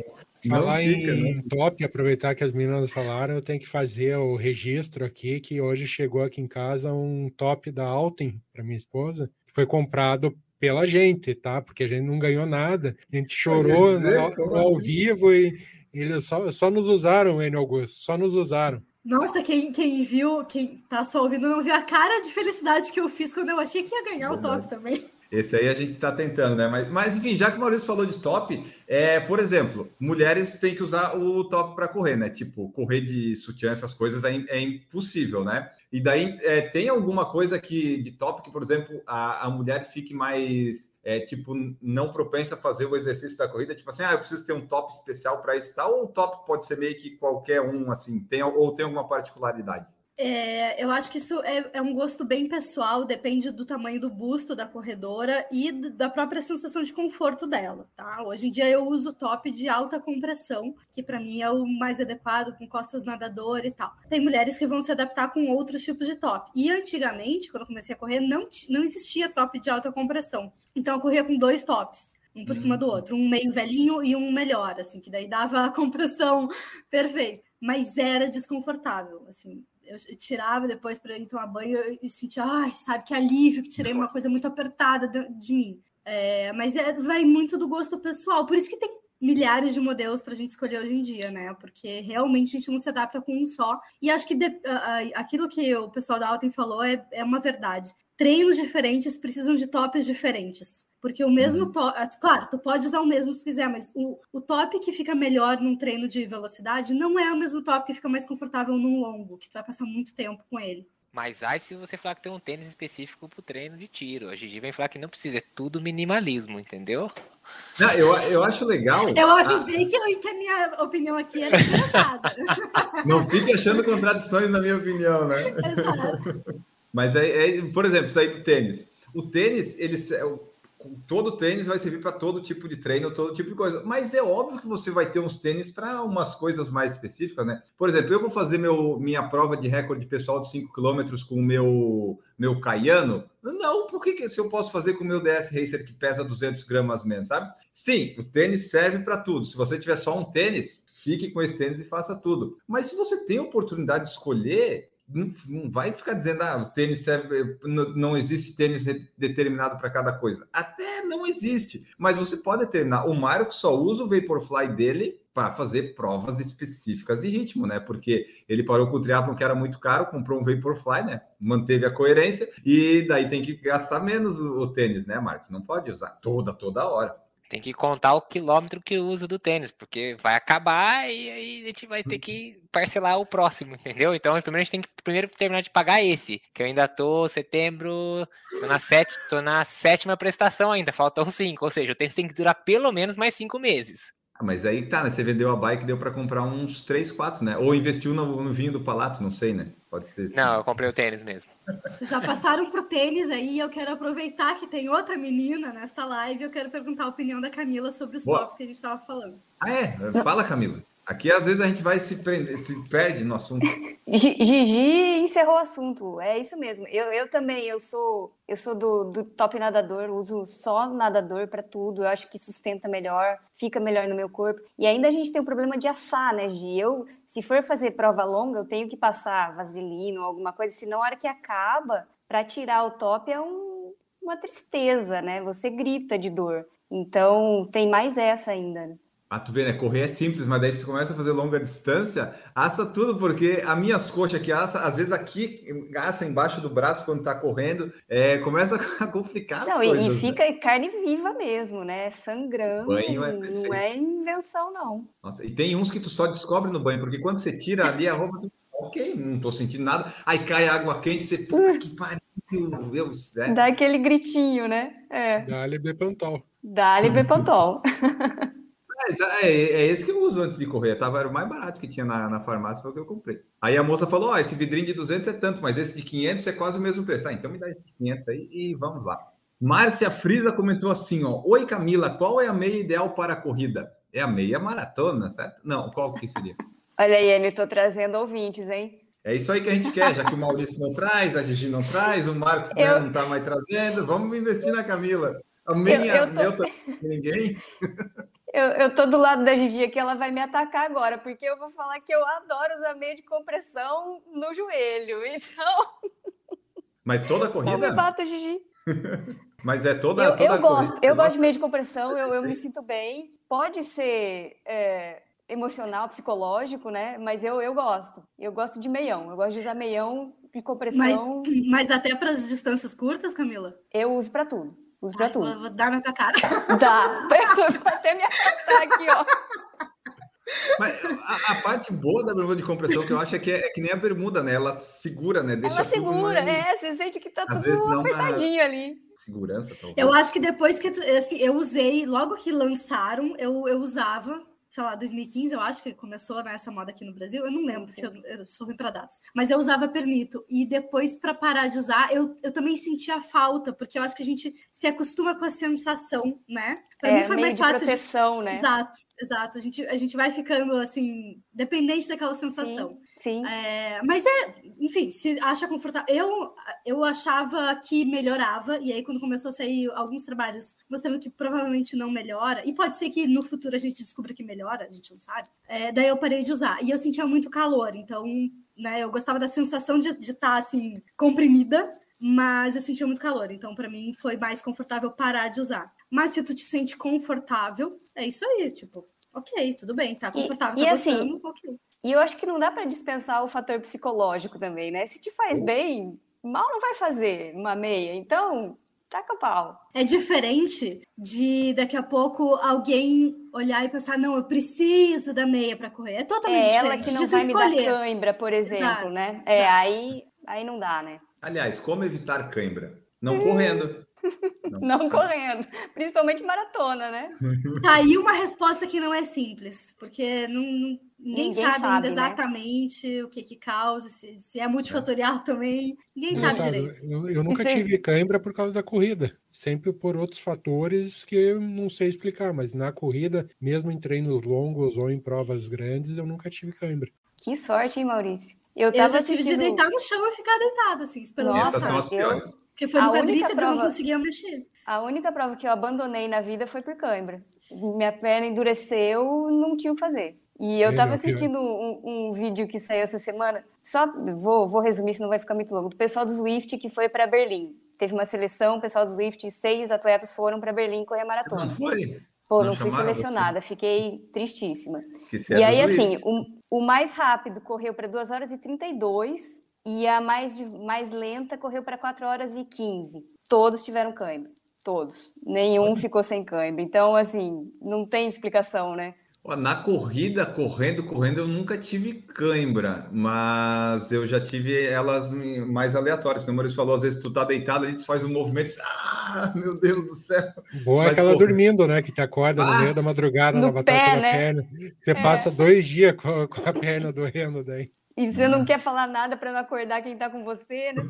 Não Falar fica, em né? top, aproveitar que as meninas falaram, eu tenho que fazer o registro aqui, que hoje chegou aqui em casa um top da Alten para minha esposa, que foi comprado pela gente, tá? Porque a gente não ganhou nada. A gente chorou dizer, ao, ao assim? vivo e eles só, só nos usaram, Enio Augusto, só nos usaram. Nossa, quem, quem viu, quem tá só ouvindo, não viu a cara de felicidade que eu fiz quando eu achei que ia ganhar o top também. Esse aí a gente está tentando, né? Mas, mas enfim, já que o Maurício falou de top, é, por exemplo, mulheres têm que usar o top para correr, né? Tipo, correr de sutiã, essas coisas é, é impossível, né? E daí é, tem alguma coisa que de top que, por exemplo, a, a mulher fique mais é, tipo não propensa a fazer o exercício da corrida, tipo assim, ah, eu preciso ter um top especial para isso, tal, ou o top pode ser meio que qualquer um, assim, tem, ou tem alguma particularidade? É, eu acho que isso é, é um gosto bem pessoal, depende do tamanho do busto da corredora e da própria sensação de conforto dela, tá? Hoje em dia eu uso top de alta compressão, que para mim é o mais adequado, com costas nadador e tal. Tem mulheres que vão se adaptar com outros tipos de top. E antigamente, quando eu comecei a correr, não, não existia top de alta compressão. Então eu corria com dois tops. Um por cima do outro, um meio velhinho e um melhor, assim, que daí dava a compressão perfeita. Mas era desconfortável, assim eu tirava depois para ir tomar banho e sentia, ai, sabe, que alívio que tirei uma coisa muito apertada de, de mim. É, mas é, vai muito do gosto pessoal, por isso que tem milhares de modelos para a gente escolher hoje em dia, né? Porque realmente a gente não se adapta com um só. E acho que de, a, aquilo que o pessoal da Alten falou é, é uma verdade. Treinos diferentes precisam de tops diferentes. Porque o mesmo top. Claro, tu pode usar o mesmo se quiser, mas o, o top que fica melhor num treino de velocidade não é o mesmo top que fica mais confortável num longo, que tu vai passar muito tempo com ele. Mas aí se você falar que tem um tênis específico pro treino de tiro. A Gigi vem falar que não precisa, é tudo minimalismo, entendeu? Não, eu, eu acho legal. Eu avisei ah, que, eu, que a minha opinião aqui era engraçada. Não fique achando contradições na minha opinião, né? Exato. Mas é, é, por exemplo, sair do tênis. O tênis, ele todo tênis vai servir para todo tipo de treino, todo tipo de coisa. Mas é óbvio que você vai ter uns tênis para umas coisas mais específicas, né? Por exemplo, eu vou fazer meu, minha prova de recorde pessoal de 5 km com o meu, meu Caiano. Não, por que, que se eu posso fazer com o meu DS Racer que pesa 200 gramas menos, sabe? Sim, o tênis serve para tudo. Se você tiver só um tênis, fique com esse tênis e faça tudo. Mas se você tem a oportunidade de escolher, não, vai ficar dizendo, ah, o tênis não, não existe tênis determinado para cada coisa. Até não existe, mas você pode determinar. O Marco só usa o Vaporfly dele para fazer provas específicas de ritmo, né? Porque ele parou com o triatlon que era muito caro, comprou um Vaporfly, né? Manteve a coerência e daí tem que gastar menos o, o tênis, né, Marcos? Não pode usar toda, toda hora. Tem que contar o quilômetro que usa do tênis, porque vai acabar e aí a gente vai ter que parcelar o próximo, entendeu? Então, primeiro a gente tem que primeiro terminar de pagar esse, que eu ainda tô setembro, tô na, sete, tô na sétima prestação ainda, faltam cinco, ou seja, o tênis tem que durar pelo menos mais cinco meses. Ah, mas aí tá, né? Você vendeu a bike, deu para comprar uns 3, 4, né? Ou investiu no, no, vinho do Palato, não sei, né? Pode ser. Assim. Não, eu comprei o tênis mesmo. Já passaram pro tênis aí, eu quero aproveitar que tem outra menina nesta live, eu quero perguntar a opinião da Camila sobre os Boa. tops que a gente estava falando. Ah, é? Fala, Camila. Aqui às vezes a gente vai se prender, se perde no assunto. Gigi encerrou o assunto, é isso mesmo. Eu, eu também, eu sou eu sou do, do top nadador, uso só nadador para tudo. Eu acho que sustenta melhor, fica melhor no meu corpo. E ainda a gente tem o problema de assar, né, Gi? Eu, se for fazer prova longa, eu tenho que passar vaselina ou alguma coisa, senão a hora que acaba, para tirar o top é um, uma tristeza, né? Você grita de dor. Então tem mais essa ainda. Ah, tu vê, né? Correr é simples, mas daí tu começa a fazer longa distância, assa tudo, porque as minhas coxas que assa, às vezes aqui, assa embaixo do braço quando tá correndo, é, começa a complicar não, as coisas. E né? fica né? carne viva mesmo, né? Sangrando. Banho é perfeito. Não é invenção, não. Nossa, e tem uns que tu só descobre no banho, porque quando você tira ali a roupa, tu, ok, não tô sentindo nada, aí cai água quente, você, puta que pariu, meu Deus. É. Dá aquele gritinho, né? É. Dá-lhe Bepantol. Dá-lhe Bepantol. É, é, é, esse que eu uso antes de correr. Tava, era o mais barato que tinha na, na farmácia, foi o que eu comprei. Aí a moça falou: Ó, oh, esse vidrinho de 200 é tanto, mas esse de 500 é quase o mesmo preço. Ah, então me dá esse de 500 aí e vamos lá. Márcia Frisa comentou assim: ó, Oi Camila, qual é a meia ideal para a corrida? É a meia maratona, certo? Não, qual que seria? Olha aí, eu estou trazendo ouvintes, hein? É isso aí que a gente quer, já que o Maurício não traz, a Gigi não traz, o Marcos eu... não está mais trazendo, vamos investir na Camila. A minha, eu, eu tô... meu, ninguém. Eu, eu tô do lado da Gigi aqui, ela vai me atacar agora, porque eu vou falar que eu adoro usar meio de compressão no joelho. Então. Mas toda a corrida? Não me bata, Gigi. Mas é toda, eu, toda eu gosto, corrida. eu gosto de meio de compressão, eu, eu me sinto bem. Pode ser é, emocional, psicológico, né? Mas eu, eu gosto. Eu gosto de meião. Eu gosto de usar meião de compressão. Mas, mas até para as distâncias curtas, Camila? Eu uso para tudo. Uso pra tudo. Vou dar na tua cara. Dá. Vou até me afastar aqui, ó. Mas a, a, parte boa da bermuda de compressão que eu acho é que é, é, que nem a bermuda, né? Ela segura, né? Deixa ela segura, mais... é. Você sente que tá Às tudo apertadinho uma... ali. Segurança, talvez. Eu acho que depois que assim, eu usei, logo que lançaram, eu, eu usava sei lá, 2015, eu acho que começou nessa né, moda aqui no Brasil. Eu não lembro, porque eu, eu sou ruim para datas. Mas eu usava pernito. E depois, para parar de usar, eu, eu também sentia falta, porque eu acho que a gente se acostuma com a sensação, né? Para é, mim foi mais fácil. proteção, de... né? Exato, exato. A gente, a gente vai ficando assim, dependente daquela sensação. Sim. Sim. É, mas é, enfim, se acha confortável. Eu, eu achava que melhorava, e aí quando começou a sair alguns trabalhos mostrando que provavelmente não melhora, e pode ser que no futuro a gente descubra que melhora, a gente não sabe. É, daí eu parei de usar. E eu sentia muito calor, então, né, eu gostava da sensação de estar tá, assim, comprimida mas eu sentia muito calor, então para mim foi mais confortável parar de usar. Mas se tu te sente confortável, é isso aí, tipo, ok, tudo bem, tá confortável, e, tá e assim, gostando, assim, ok. E eu acho que não dá para dispensar o fator psicológico também, né? Se te faz bem, mal não vai fazer uma meia, então taca pau. É diferente de daqui a pouco alguém olhar e pensar, não, eu preciso da meia para correr. É totalmente é diferente. ela que não vai escolher. me dar cãibra, por exemplo, Exato. né? É, Exato. aí, aí não dá, né? Aliás, como evitar cãibra? Não correndo. Não, não correndo, principalmente maratona, né? Tá aí uma resposta que não é simples, porque não, não ninguém, ninguém, sabe, sabe ainda né? exatamente o que que causa, se, se é multifatorial é. também, ninguém sabe, sabe, direito. Eu, eu nunca tive cãibra por causa da corrida, sempre por outros fatores que eu não sei explicar, mas na corrida, mesmo em treinos longos ou em provas grandes, eu nunca tive cãibra. Que sorte, hein, Maurício? Eu, eu já tive de deitar no chão e ficar deitado, assim, esperando Nossa, Essas são as piores. Porque foi no quadríceps prova... eu não conseguia mexer. A única prova que eu abandonei na vida foi por cãibra. Minha perna endureceu, não tinha o que fazer. E eu Bem, tava meu, pior. assistindo um, um vídeo que saiu essa semana, só vou, vou resumir, senão vai ficar muito longo, do pessoal do Swift que foi para Berlim. Teve uma seleção, o pessoal do Swift, seis atletas foram para Berlim correr a Não maratona. foi? Pô, Não não fui selecionada, fiquei tristíssima. Que se E é aí, assim, o, o mais rápido correu para 2 horas e 32 e a mais, mais lenta correu para 4 horas e 15. Todos tiveram cãibra. Todos. Nenhum ficou sem cãibra. Então, assim, não tem explicação, né? Na corrida, correndo, correndo, eu nunca tive cãibra, mas eu já tive elas mais aleatórias. O Maurício falou, às vezes tu tá deitado ali, tu faz um movimento, e, ah, meu Deus do céu. Boa é aquela dormindo, né? Que te acorda no Ah, meio da madrugada no na batata pé, da né? perna. Você passa dois dias com, com a perna doendo daí. E você não quer falar nada para não acordar quem tá com você, né?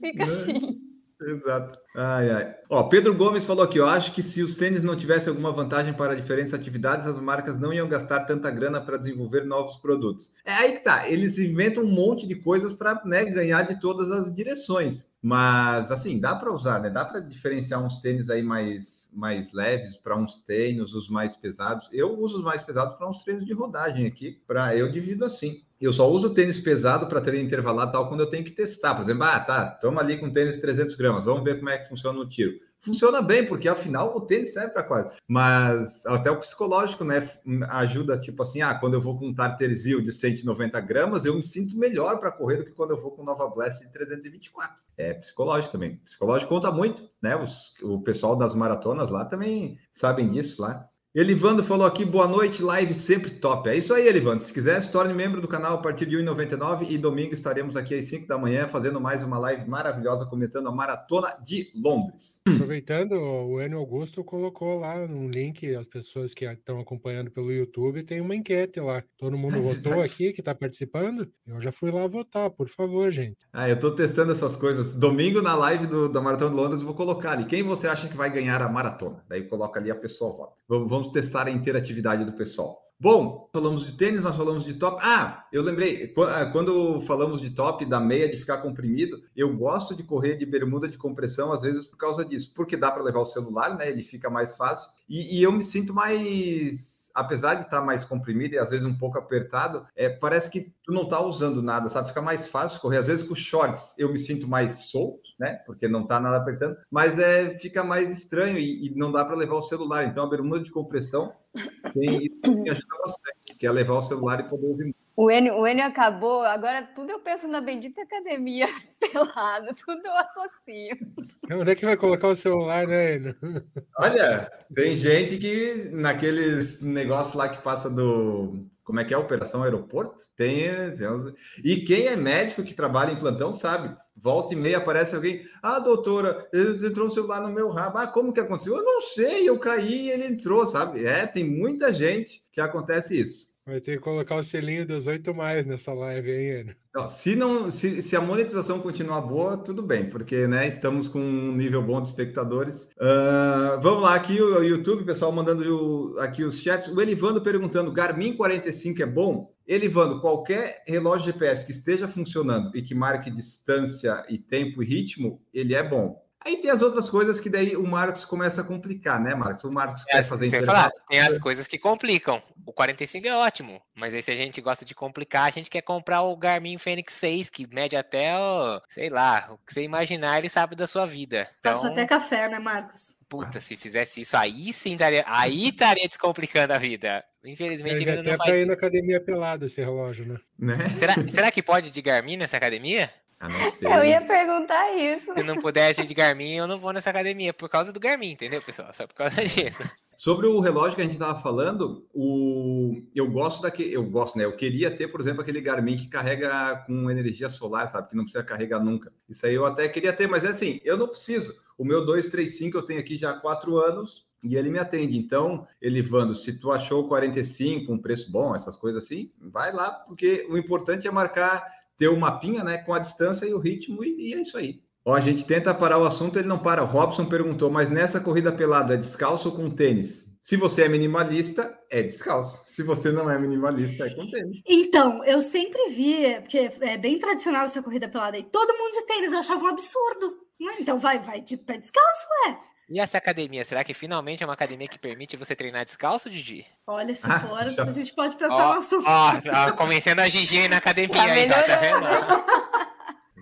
Fica Né? assim. Exato. Ai, ai. Ó, Pedro Gomes falou aqui, ó, acho que se os tênis não tivessem alguma vantagem para diferentes atividades, as marcas não iam gastar tanta grana para desenvolver novos produtos. É aí que tá, eles inventam um monte de coisas para né, ganhar de todas as direções. Mas assim, dá para usar, né? Dá para diferenciar uns tênis aí mais, mais leves para uns treinos, os mais pesados. Eu uso os mais pesados para uns treinos de rodagem aqui, para eu divido assim. Eu só uso tênis pesado para treino intervalado tal quando eu tenho que testar. Por exemplo, ah, tá, toma ali com tênis 300 gramas, vamos ver como é que funciona no tiro. Funciona bem, porque afinal o tênis serve para quase. Mas até o psicológico, né? Ajuda, tipo assim, ah, quando eu vou com um Tarterzil de 190 gramas, eu me sinto melhor para correr do que quando eu vou com Nova Blast de 324. É psicológico também. Psicológico conta muito, né? Os, o pessoal das maratonas lá também sabem disso lá. Elivando falou aqui, boa noite, live sempre top. É isso aí, Elivando. Se quiser, se torne membro do canal a partir de R$ 1,99 e domingo estaremos aqui às 5 da manhã fazendo mais uma live maravilhosa comentando a Maratona de Londres. Aproveitando, o Enio Augusto colocou lá um link, as pessoas que estão acompanhando pelo YouTube, tem uma enquete lá. Todo mundo É votou aqui, que está participando. Eu já fui lá votar, por favor, gente. Ah, eu tô testando essas coisas. Domingo na live do, da Maratona de Londres eu vou colocar ali. Quem você acha que vai ganhar a maratona? Daí coloca ali a pessoa vota. Vamos, vamos testar a interatividade do pessoal. Bom, falamos de tênis, nós falamos de top. Ah, eu lembrei, ah, quando falamos de top, da meia de ficar comprimido, eu gosto de correr de bermuda de compressão, às vezes por causa disso, porque dá para levar o celular, né? Ele fica mais fácil. E, e eu me sinto mais, apesar de estar mais comprimido e às vezes um pouco apertado, é, parece que tu não tá usando nada, sabe? Fica mais fácil correr. Às vezes com shorts eu me sinto mais solto, né? Porque não tá nada apertando, mas é, fica mais estranho e, e não dá para levar o celular. Então a bermuda de compressão tem, me ajuda bastante, que é levar o celular e poder ouvir. O Enio, o Enio acabou, agora tudo eu penso na bendita academia pelada, tudo eu associo. Onde é que vai colocar o celular, né, Enio? Olha, tem gente que naqueles negócios lá que passa do. Como é que é a operação aeroporto? Tem, tem uns- E quem é médico que trabalha em plantão sabe. Volta e meia aparece alguém. Ah, doutora, ele entrou um celular no meu rabo. Ah, como que aconteceu? Eu não sei, eu caí e ele entrou, sabe? É, tem muita gente que acontece isso. Vai ter que colocar o selinho 18 mais nessa live, hein? Ó, Se, não, se, se a monetização continuar boa, tudo bem, porque né, estamos com um nível bom de espectadores. Ah, vamos lá, aqui o YouTube, pessoal mandando o- aqui os chats. O Elivando perguntando: Garmin 45 é bom? Elivando, qualquer relógio GPS que esteja funcionando e que marque distância e tempo e ritmo, ele é bom. Aí tem as outras coisas que daí o Marcos começa a complicar, né, Marcos? O Marcos É, quer fazer você vai intervalo. falar, tem as coisas que complicam. O 45 é ótimo, mas aí se a gente gosta de complicar, a gente quer comprar o Garmin Fênix 6, que mede até, o, sei lá, o que você imaginar, ele sabe da sua vida. Então, Passa até café, né, Marcos? puta, se fizesse isso, aí sim estaria, aí estaria descomplicando a vida. Infelizmente Ele até não faz ir na academia pelado esse relógio, né? Né? Será, será que pode de Garmin nessa academia? Ah, não sei. Eu ia perguntar isso. Se não pudesse de Garmin, eu não vou nessa academia por causa do Garmin, entendeu, pessoal? Só por causa disso. Sobre o relógio que a gente estava falando, o... eu gosto daquele, eu gosto, né? Eu queria ter, por exemplo, aquele Garmin que carrega com energia solar, sabe? Que não precisa carregar nunca. Isso aí eu até queria ter, mas é assim, eu não preciso. O meu 235 eu tenho aqui já há quatro anos e ele me atende. Então, Elivando, se tu achou 45, um preço bom, essas coisas assim, vai lá, porque o importante é marcar, ter o mapinha, né? Com a distância e o ritmo, e, e é isso aí. Ó, a gente tenta parar o assunto, ele não para. O Robson perguntou, mas nessa corrida pelada é descalço ou com tênis? Se você é minimalista, é descalço. Se você não é minimalista, é com tênis. Então, eu sempre vi, porque é bem tradicional essa corrida pelada aí, todo mundo de tênis, eu achava um absurdo. Né? Então vai, vai de pé descalço, ué. E essa academia, será que finalmente é uma academia que permite você treinar descalço, Didi? Olha, se Ah, for, já- a gente pode pensar Ó, no assunto. ó, ó, convencendo a Gigi aí na academia Tá aí, tá vendo?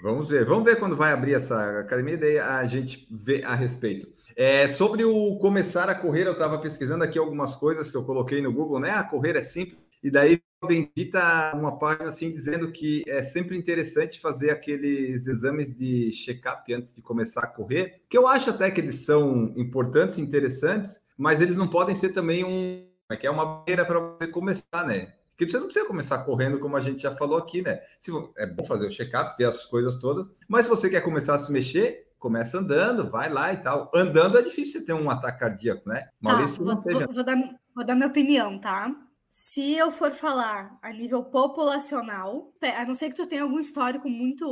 Vamos ver, vamos ver quando vai abrir essa academia, daí a gente vê a respeito. É, sobre o começar a correr, eu estava pesquisando aqui algumas coisas que eu coloquei no Google, né? A correr é simples, e daí bendita uma página assim dizendo que é sempre interessante fazer aqueles exames de check-up antes de começar a correr, que eu acho até que eles são importantes, interessantes, mas eles não podem ser também um, é que é uma barreira para você começar, né? Porque você não precisa começar correndo, como a gente já falou aqui, né? Se, é bom fazer o check-up, ver as coisas todas, mas se você quer começar a se mexer, começa andando, vai lá e tal. Andando é difícil você ter um ataque cardíaco, né? Tá, Maurício vou, não teve. vou- vou dar, vou dar minha opinião, tá? Se eu for falar a nível populacional, a não ser que tu tenha algum histórico muito,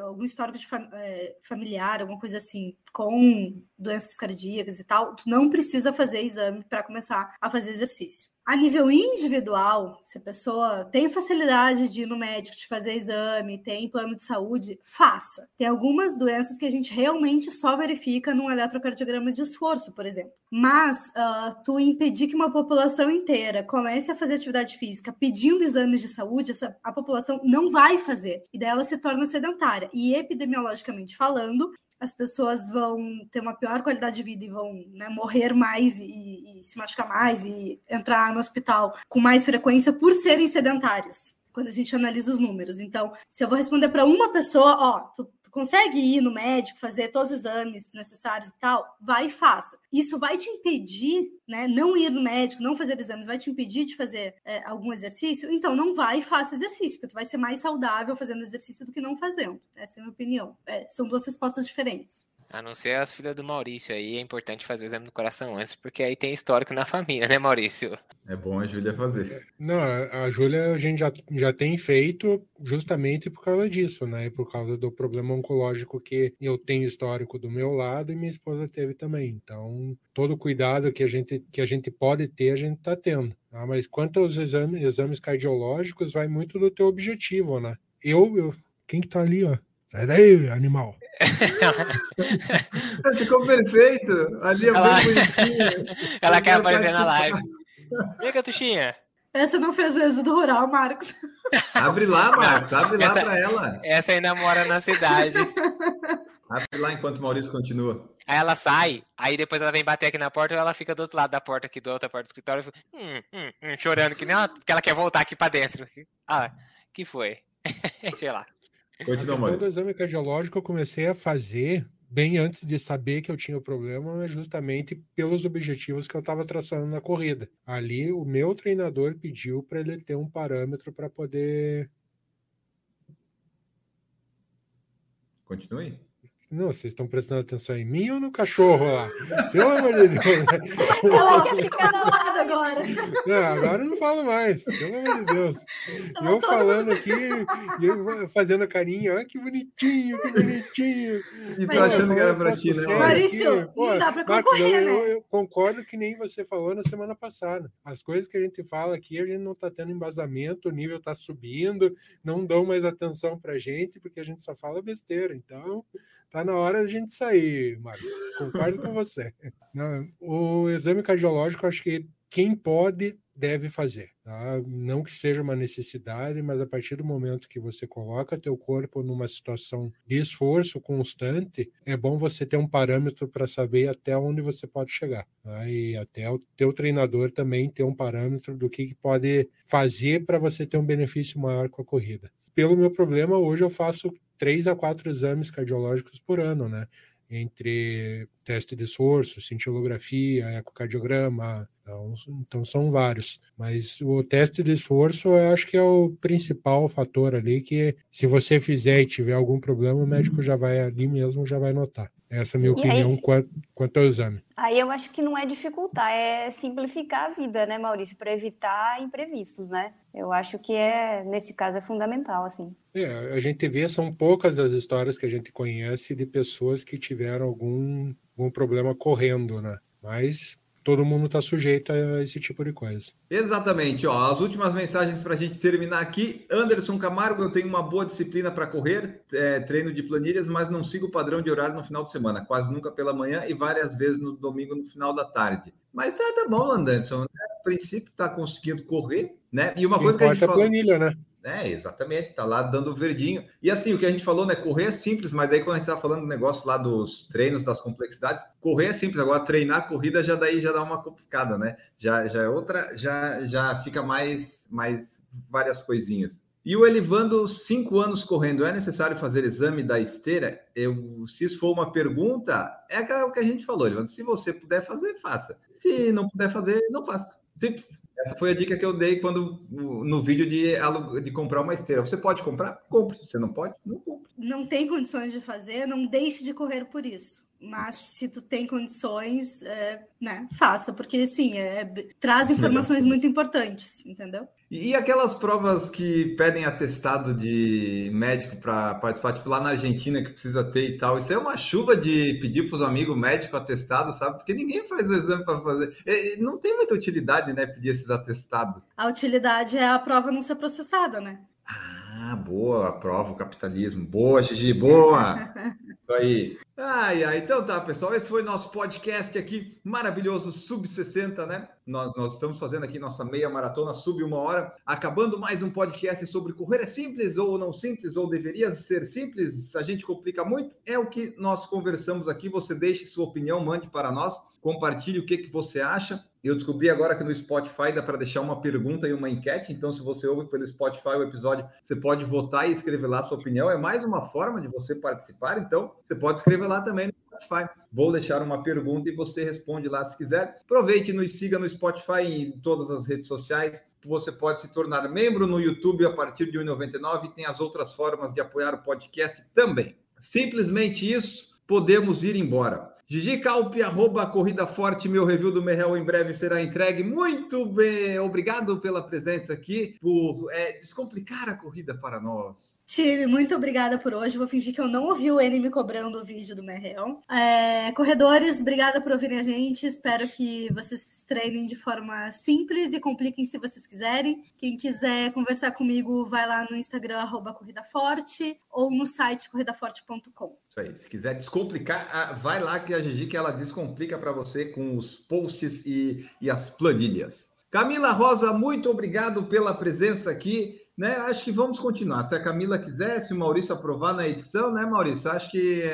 algum histórico de fam- eh, familiar, alguma coisa assim, com doenças cardíacas e tal, tu não precisa fazer exame para começar a fazer exercício. A nível individual, se a pessoa tem facilidade de ir no médico, de fazer exame, tem plano de saúde, faça. Tem algumas doenças que a gente realmente só verifica num eletrocardiograma de esforço, por exemplo. Mas ah, tu impedir que uma população inteira comece a fazer atividade física pedindo exames de saúde, essa, a população não vai fazer. E daí ela se torna sedentária. E epidemiologicamente falando, as pessoas vão ter uma pior qualidade de vida e vão né, morrer mais e, e se machucar mais e entrar no hospital com mais frequência por serem sedentárias. Quando a gente analisa os números. Então, se eu vou responder para uma pessoa, ó, tu, tu consegue ir no médico, fazer todos os exames necessários e tal, vai e faça. Isso vai te impedir, né? Não ir no médico, não fazer exames, vai te impedir de fazer é, algum exercício. Então, não vai e faça exercício, porque tu vai ser mais saudável fazendo exercício do que não fazendo. Essa é a minha opinião. É, são duas respostas diferentes. A não ser as filhas do Maurício aí, é importante fazer o exame do coração antes, porque aí tem histórico na família, né, Maurício? É bom a Júlia fazer. Não, a Júlia a gente já, já tem feito justamente por causa disso, né? E por causa do problema oncológico que eu tenho histórico do meu lado e minha esposa teve também. Então, todo o cuidado que a gente, que a gente pode ter, a gente está tendo. tá? Mas quanto aos exames, exames cardiológicos, vai muito do teu objetivo, né? Eu, eu quem que tá ali, ó? Sai daí, animal. Ficou perfeito! Ali é Ela- bem bonitinho. Ela quer aparecer na live. Vem, Catuxinha. Essa não fez o êxodo rural, Marcos. Abre lá, Marcos, abre lá Essa- para ela. Essa ainda mora na cidade. Abre lá enquanto o Maurício continua. Aí ela sai, aí depois ela vem bater aqui na porta, ou ela fica do outro lado da porta aqui, da outra porta do escritório, e fica, hum, hum, hum, chorando, que nem ela, que ela quer voltar aqui pra dentro. Ah, que foi? Sei lá. A Continua, questão do exame cardiológico eu comecei a fazer bem antes de saber que eu tinha o problema, mas justamente pelos objetivos que eu estava traçando na corrida. Ali, o meu treinador pediu para ele ter um parâmetro para poder. Continue. Não, vocês estão prestando atenção em mim ou no cachorro lá? Pelo amor de Deus. Ela quer ficar na lado agora. Não, agora eu não falo mais, pelo amor de Deus. Tava Eu falando aqui, eu fazendo carinho, olha que bonitinho, que bonitinho. E Mas tô achando eu- que era pra ti, né, Maurício? Pô, não dá pra Marcos, concorrer, eu, né? eu- eu concordo que nem você falou na semana passada. As coisas que a gente fala aqui, a gente não está tendo embasamento, o nível está subindo, não dão mais atenção pra gente, porque a gente só fala besteira. Então, tá na hora da gente sair, Marcos. Concordo com você. O exame cardiológico, acho que quem pode deve fazer. tá? Não que seja uma necessidade, mas a partir do momento que você coloca teu corpo numa situação de esforço constante, é bom você ter um parâmetro para saber até onde você pode chegar. tá? E até o teu treinador também ter um parâmetro do que, que pode fazer para você ter um benefício maior com a corrida. Pelo meu problema, hoje eu faço três a quatro exames cardiológicos por ano, né? Entre teste de esforço, cintilografia, ecocardiograma, então, então são vários. Mas o teste de esforço eu acho que é o principal fator ali, que se você fizer e tiver algum problema, o médico já vai ali mesmo, já vai notar. Essa é a minha E aí- opinião quanto, quanto ao exame. Aí eu acho que não é dificultar, é simplificar a vida, né, Maurício, para evitar imprevistos, né? Eu acho que é, nesse caso, é fundamental, assim. É, a gente vê, são poucas as histórias que a gente conhece de pessoas que tiveram algum, algum problema correndo, né? Mas todo mundo está sujeito a esse tipo de coisa. Exatamente, ó. As últimas mensagens para a gente terminar aqui. Anderson Camargo, eu tenho uma boa disciplina para correr, é, treino de planilhas, mas não sigo o padrão de horário no final de semana, quase nunca pela manhã e várias vezes no domingo no final da tarde. Mas tá, tá bom, Anderson. Né? A princípio tá conseguindo correr, né? E uma que coisa que a gente falou... a planilha, né? É, exatamente, tá lá dando verdinho. E assim, o que a gente falou, né? Correr é simples, mas daí quando a gente tá falando do negócio lá dos treinos, das complexidades, correr é simples. Agora, treinar a corrida já daí já dá uma complicada, né? Já, já é outra, já, já fica mais, mais várias coisinhas. E o Elivando, cinco anos correndo, é necessário fazer exame da esteira? Eu, se isso for uma pergunta, é o que a gente falou, Elivando. Se você puder fazer, faça. Se não puder fazer, não faça. Simples. Essa foi a dica que eu dei quando no vídeo de, de comprar uma esteira. Você pode comprar? Compre. Você não pode? Não compre. Não tem condições de fazer, não deixe de correr por isso. Mas se tu tem condições, é, né, faça, porque sim, é, traz informações muito importantes, entendeu? E, e aquelas provas que pedem atestado de médico para participar, tipo lá na Argentina que precisa ter e tal, isso é uma chuva de pedir para os amigos médico atestado, sabe? Porque ninguém faz o exame para fazer. É, não tem muita utilidade, né, pedir esses atestados. A utilidade é a prova não ser processada, né? Ah, boa, prova o capitalismo. Boa, Gigi, boa! Aí. Ai, ai, então tá, pessoal. Esse foi nosso podcast aqui, maravilhoso, sub-60, né? Nós, nós estamos fazendo aqui nossa meia maratona, sub uma hora, acabando mais um podcast sobre correr é simples ou não simples, ou deveria ser simples, a gente complica muito. É o que nós conversamos aqui. Você deixe sua opinião, mande para nós, compartilhe o que, que você acha. Eu descobri agora que no Spotify dá para deixar uma pergunta e uma enquete. Então, se você ouve pelo Spotify o episódio, você pode votar e escrever lá a sua opinião. É mais uma forma de você participar. Então, você pode escrever lá também no Spotify. Vou deixar uma pergunta e você responde lá se quiser. Aproveite e nos siga no Spotify e em todas as redes sociais. Você pode se tornar membro no YouTube a partir de R$ 1,99 e tem as outras formas de apoiar o podcast também. Simplesmente isso, podemos ir embora. Gigi Calpe, arroba Corrida Forte, meu review do Merrell em breve será entregue. Muito bem, obrigado pela presença aqui, por é, descomplicar a corrida para nós. Time, muito obrigada por hoje. Vou fingir que eu não ouvi o N me cobrando o vídeo do Merreão. É, corredores, obrigada por ouvirem a gente. Espero que vocês treinem de forma simples e compliquem se vocês quiserem. Quem quiser conversar comigo, vai lá no Instagram, arroba Corrida Forte, ou no site corridaforte.com. Isso aí. Se quiser descomplicar, vai lá que a Gigi que ela descomplica para você com os posts e, e as planilhas. Camila Rosa, muito obrigado pela presença aqui né? Acho que vamos continuar. Se a Camila quiser, se o Maurício aprovar na edição, né, Maurício? Acho que,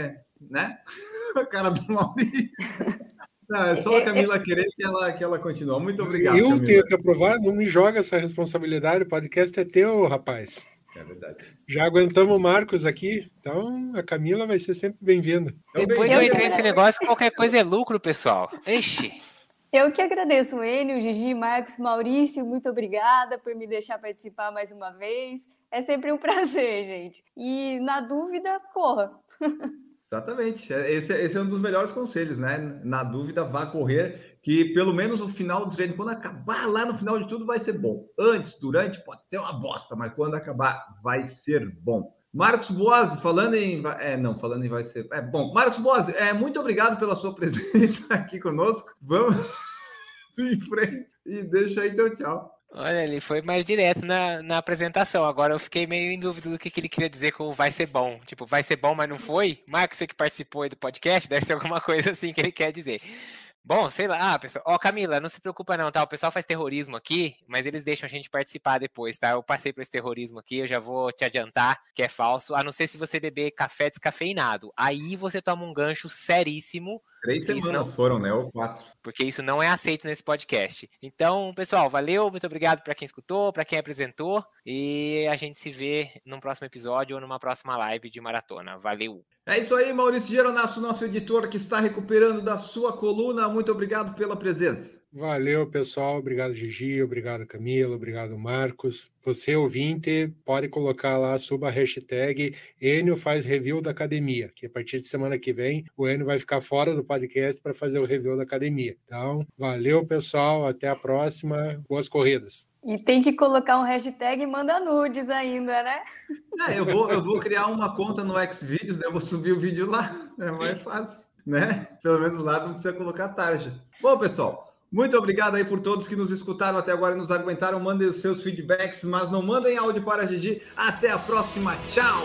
né? a cara do Maurício. Não, é só a Camila querer que ela, que ela continue. Muito obrigado. Eu Camila. tenho que aprovar, não me joga essa responsabilidade. O podcast é teu, rapaz. É verdade. Já aguentamos o Marcos aqui, então a Camila vai ser sempre bem-vinda. Então, Depois bem eu entrei nesse negócio, qualquer coisa é lucro, pessoal. Ixi. Eu que agradeço ele, o Gigi, Marcos, Maurício, muito obrigada por me deixar participar mais uma vez. É sempre um prazer, gente. E na dúvida, corra. Exatamente. É, esse, é, esse, é um dos melhores conselhos, né? Na dúvida, vá correr, que pelo menos o final do treino, quando acabar lá no final de tudo, vai ser bom. Antes, durante, pode ser uma bosta, mas quando acabar, vai ser bom. Marcos Boas, falando em. É, não, falando em vai ser. É bom. Marcos Boas, é, muito obrigado pela sua presença aqui conosco. Vamos em frente e deixa aí teu tchau. Olha, ele foi mais direto na, na apresentação. Agora eu fiquei meio em dúvida do que, que ele queria dizer com vai ser bom. Tipo, vai ser bom, mas não foi? Marcos, você que participou aí do podcast, deve ser alguma coisa assim que ele quer dizer. Bom, sei lá, ah, pessoal. Ó, oh, Camila, não se preocupa não, tá? O pessoal faz terrorismo aqui, mas eles deixam a gente participar depois, tá? Eu passei por esse terrorismo aqui, eu já vou te adiantar que é falso, a não ser se você beber café descafeinado. Aí você toma um gancho seríssimo Três semanas não... foram, né? Ou quatro. Porque isso não é aceito nesse podcast. Então, pessoal, valeu, muito obrigado para quem escutou, para quem apresentou. E a gente se vê num próximo episódio ou numa próxima live de maratona. Valeu! É isso aí, Maurício Geronasso, nosso editor que está recuperando da sua coluna. Muito obrigado pela presença. Valeu, pessoal. Obrigado, Gigi. Obrigado, Camila. Obrigado, Marcos. Você, ouvinte, pode colocar lá, suba a hashtag Enio faz review da academia, que a partir de semana que vem o Enio vai ficar fora do podcast para fazer o review da academia. Então, valeu, pessoal. Até a próxima. Boas corridas. E tem que colocar um hashtag e manda nudes ainda, né? É, eu vou, eu vou criar uma conta no Xvideos, né? eu vou subir o vídeo lá. É mais fácil, né? Pelo menos lá não precisa colocar tarja. Bom, pessoal, Muito obrigado aí por todos que nos escutaram até agora e nos aguentaram. Mandem os seus feedbacks, mas não mandem áudio para a Gigi. Até a próxima. Tchau!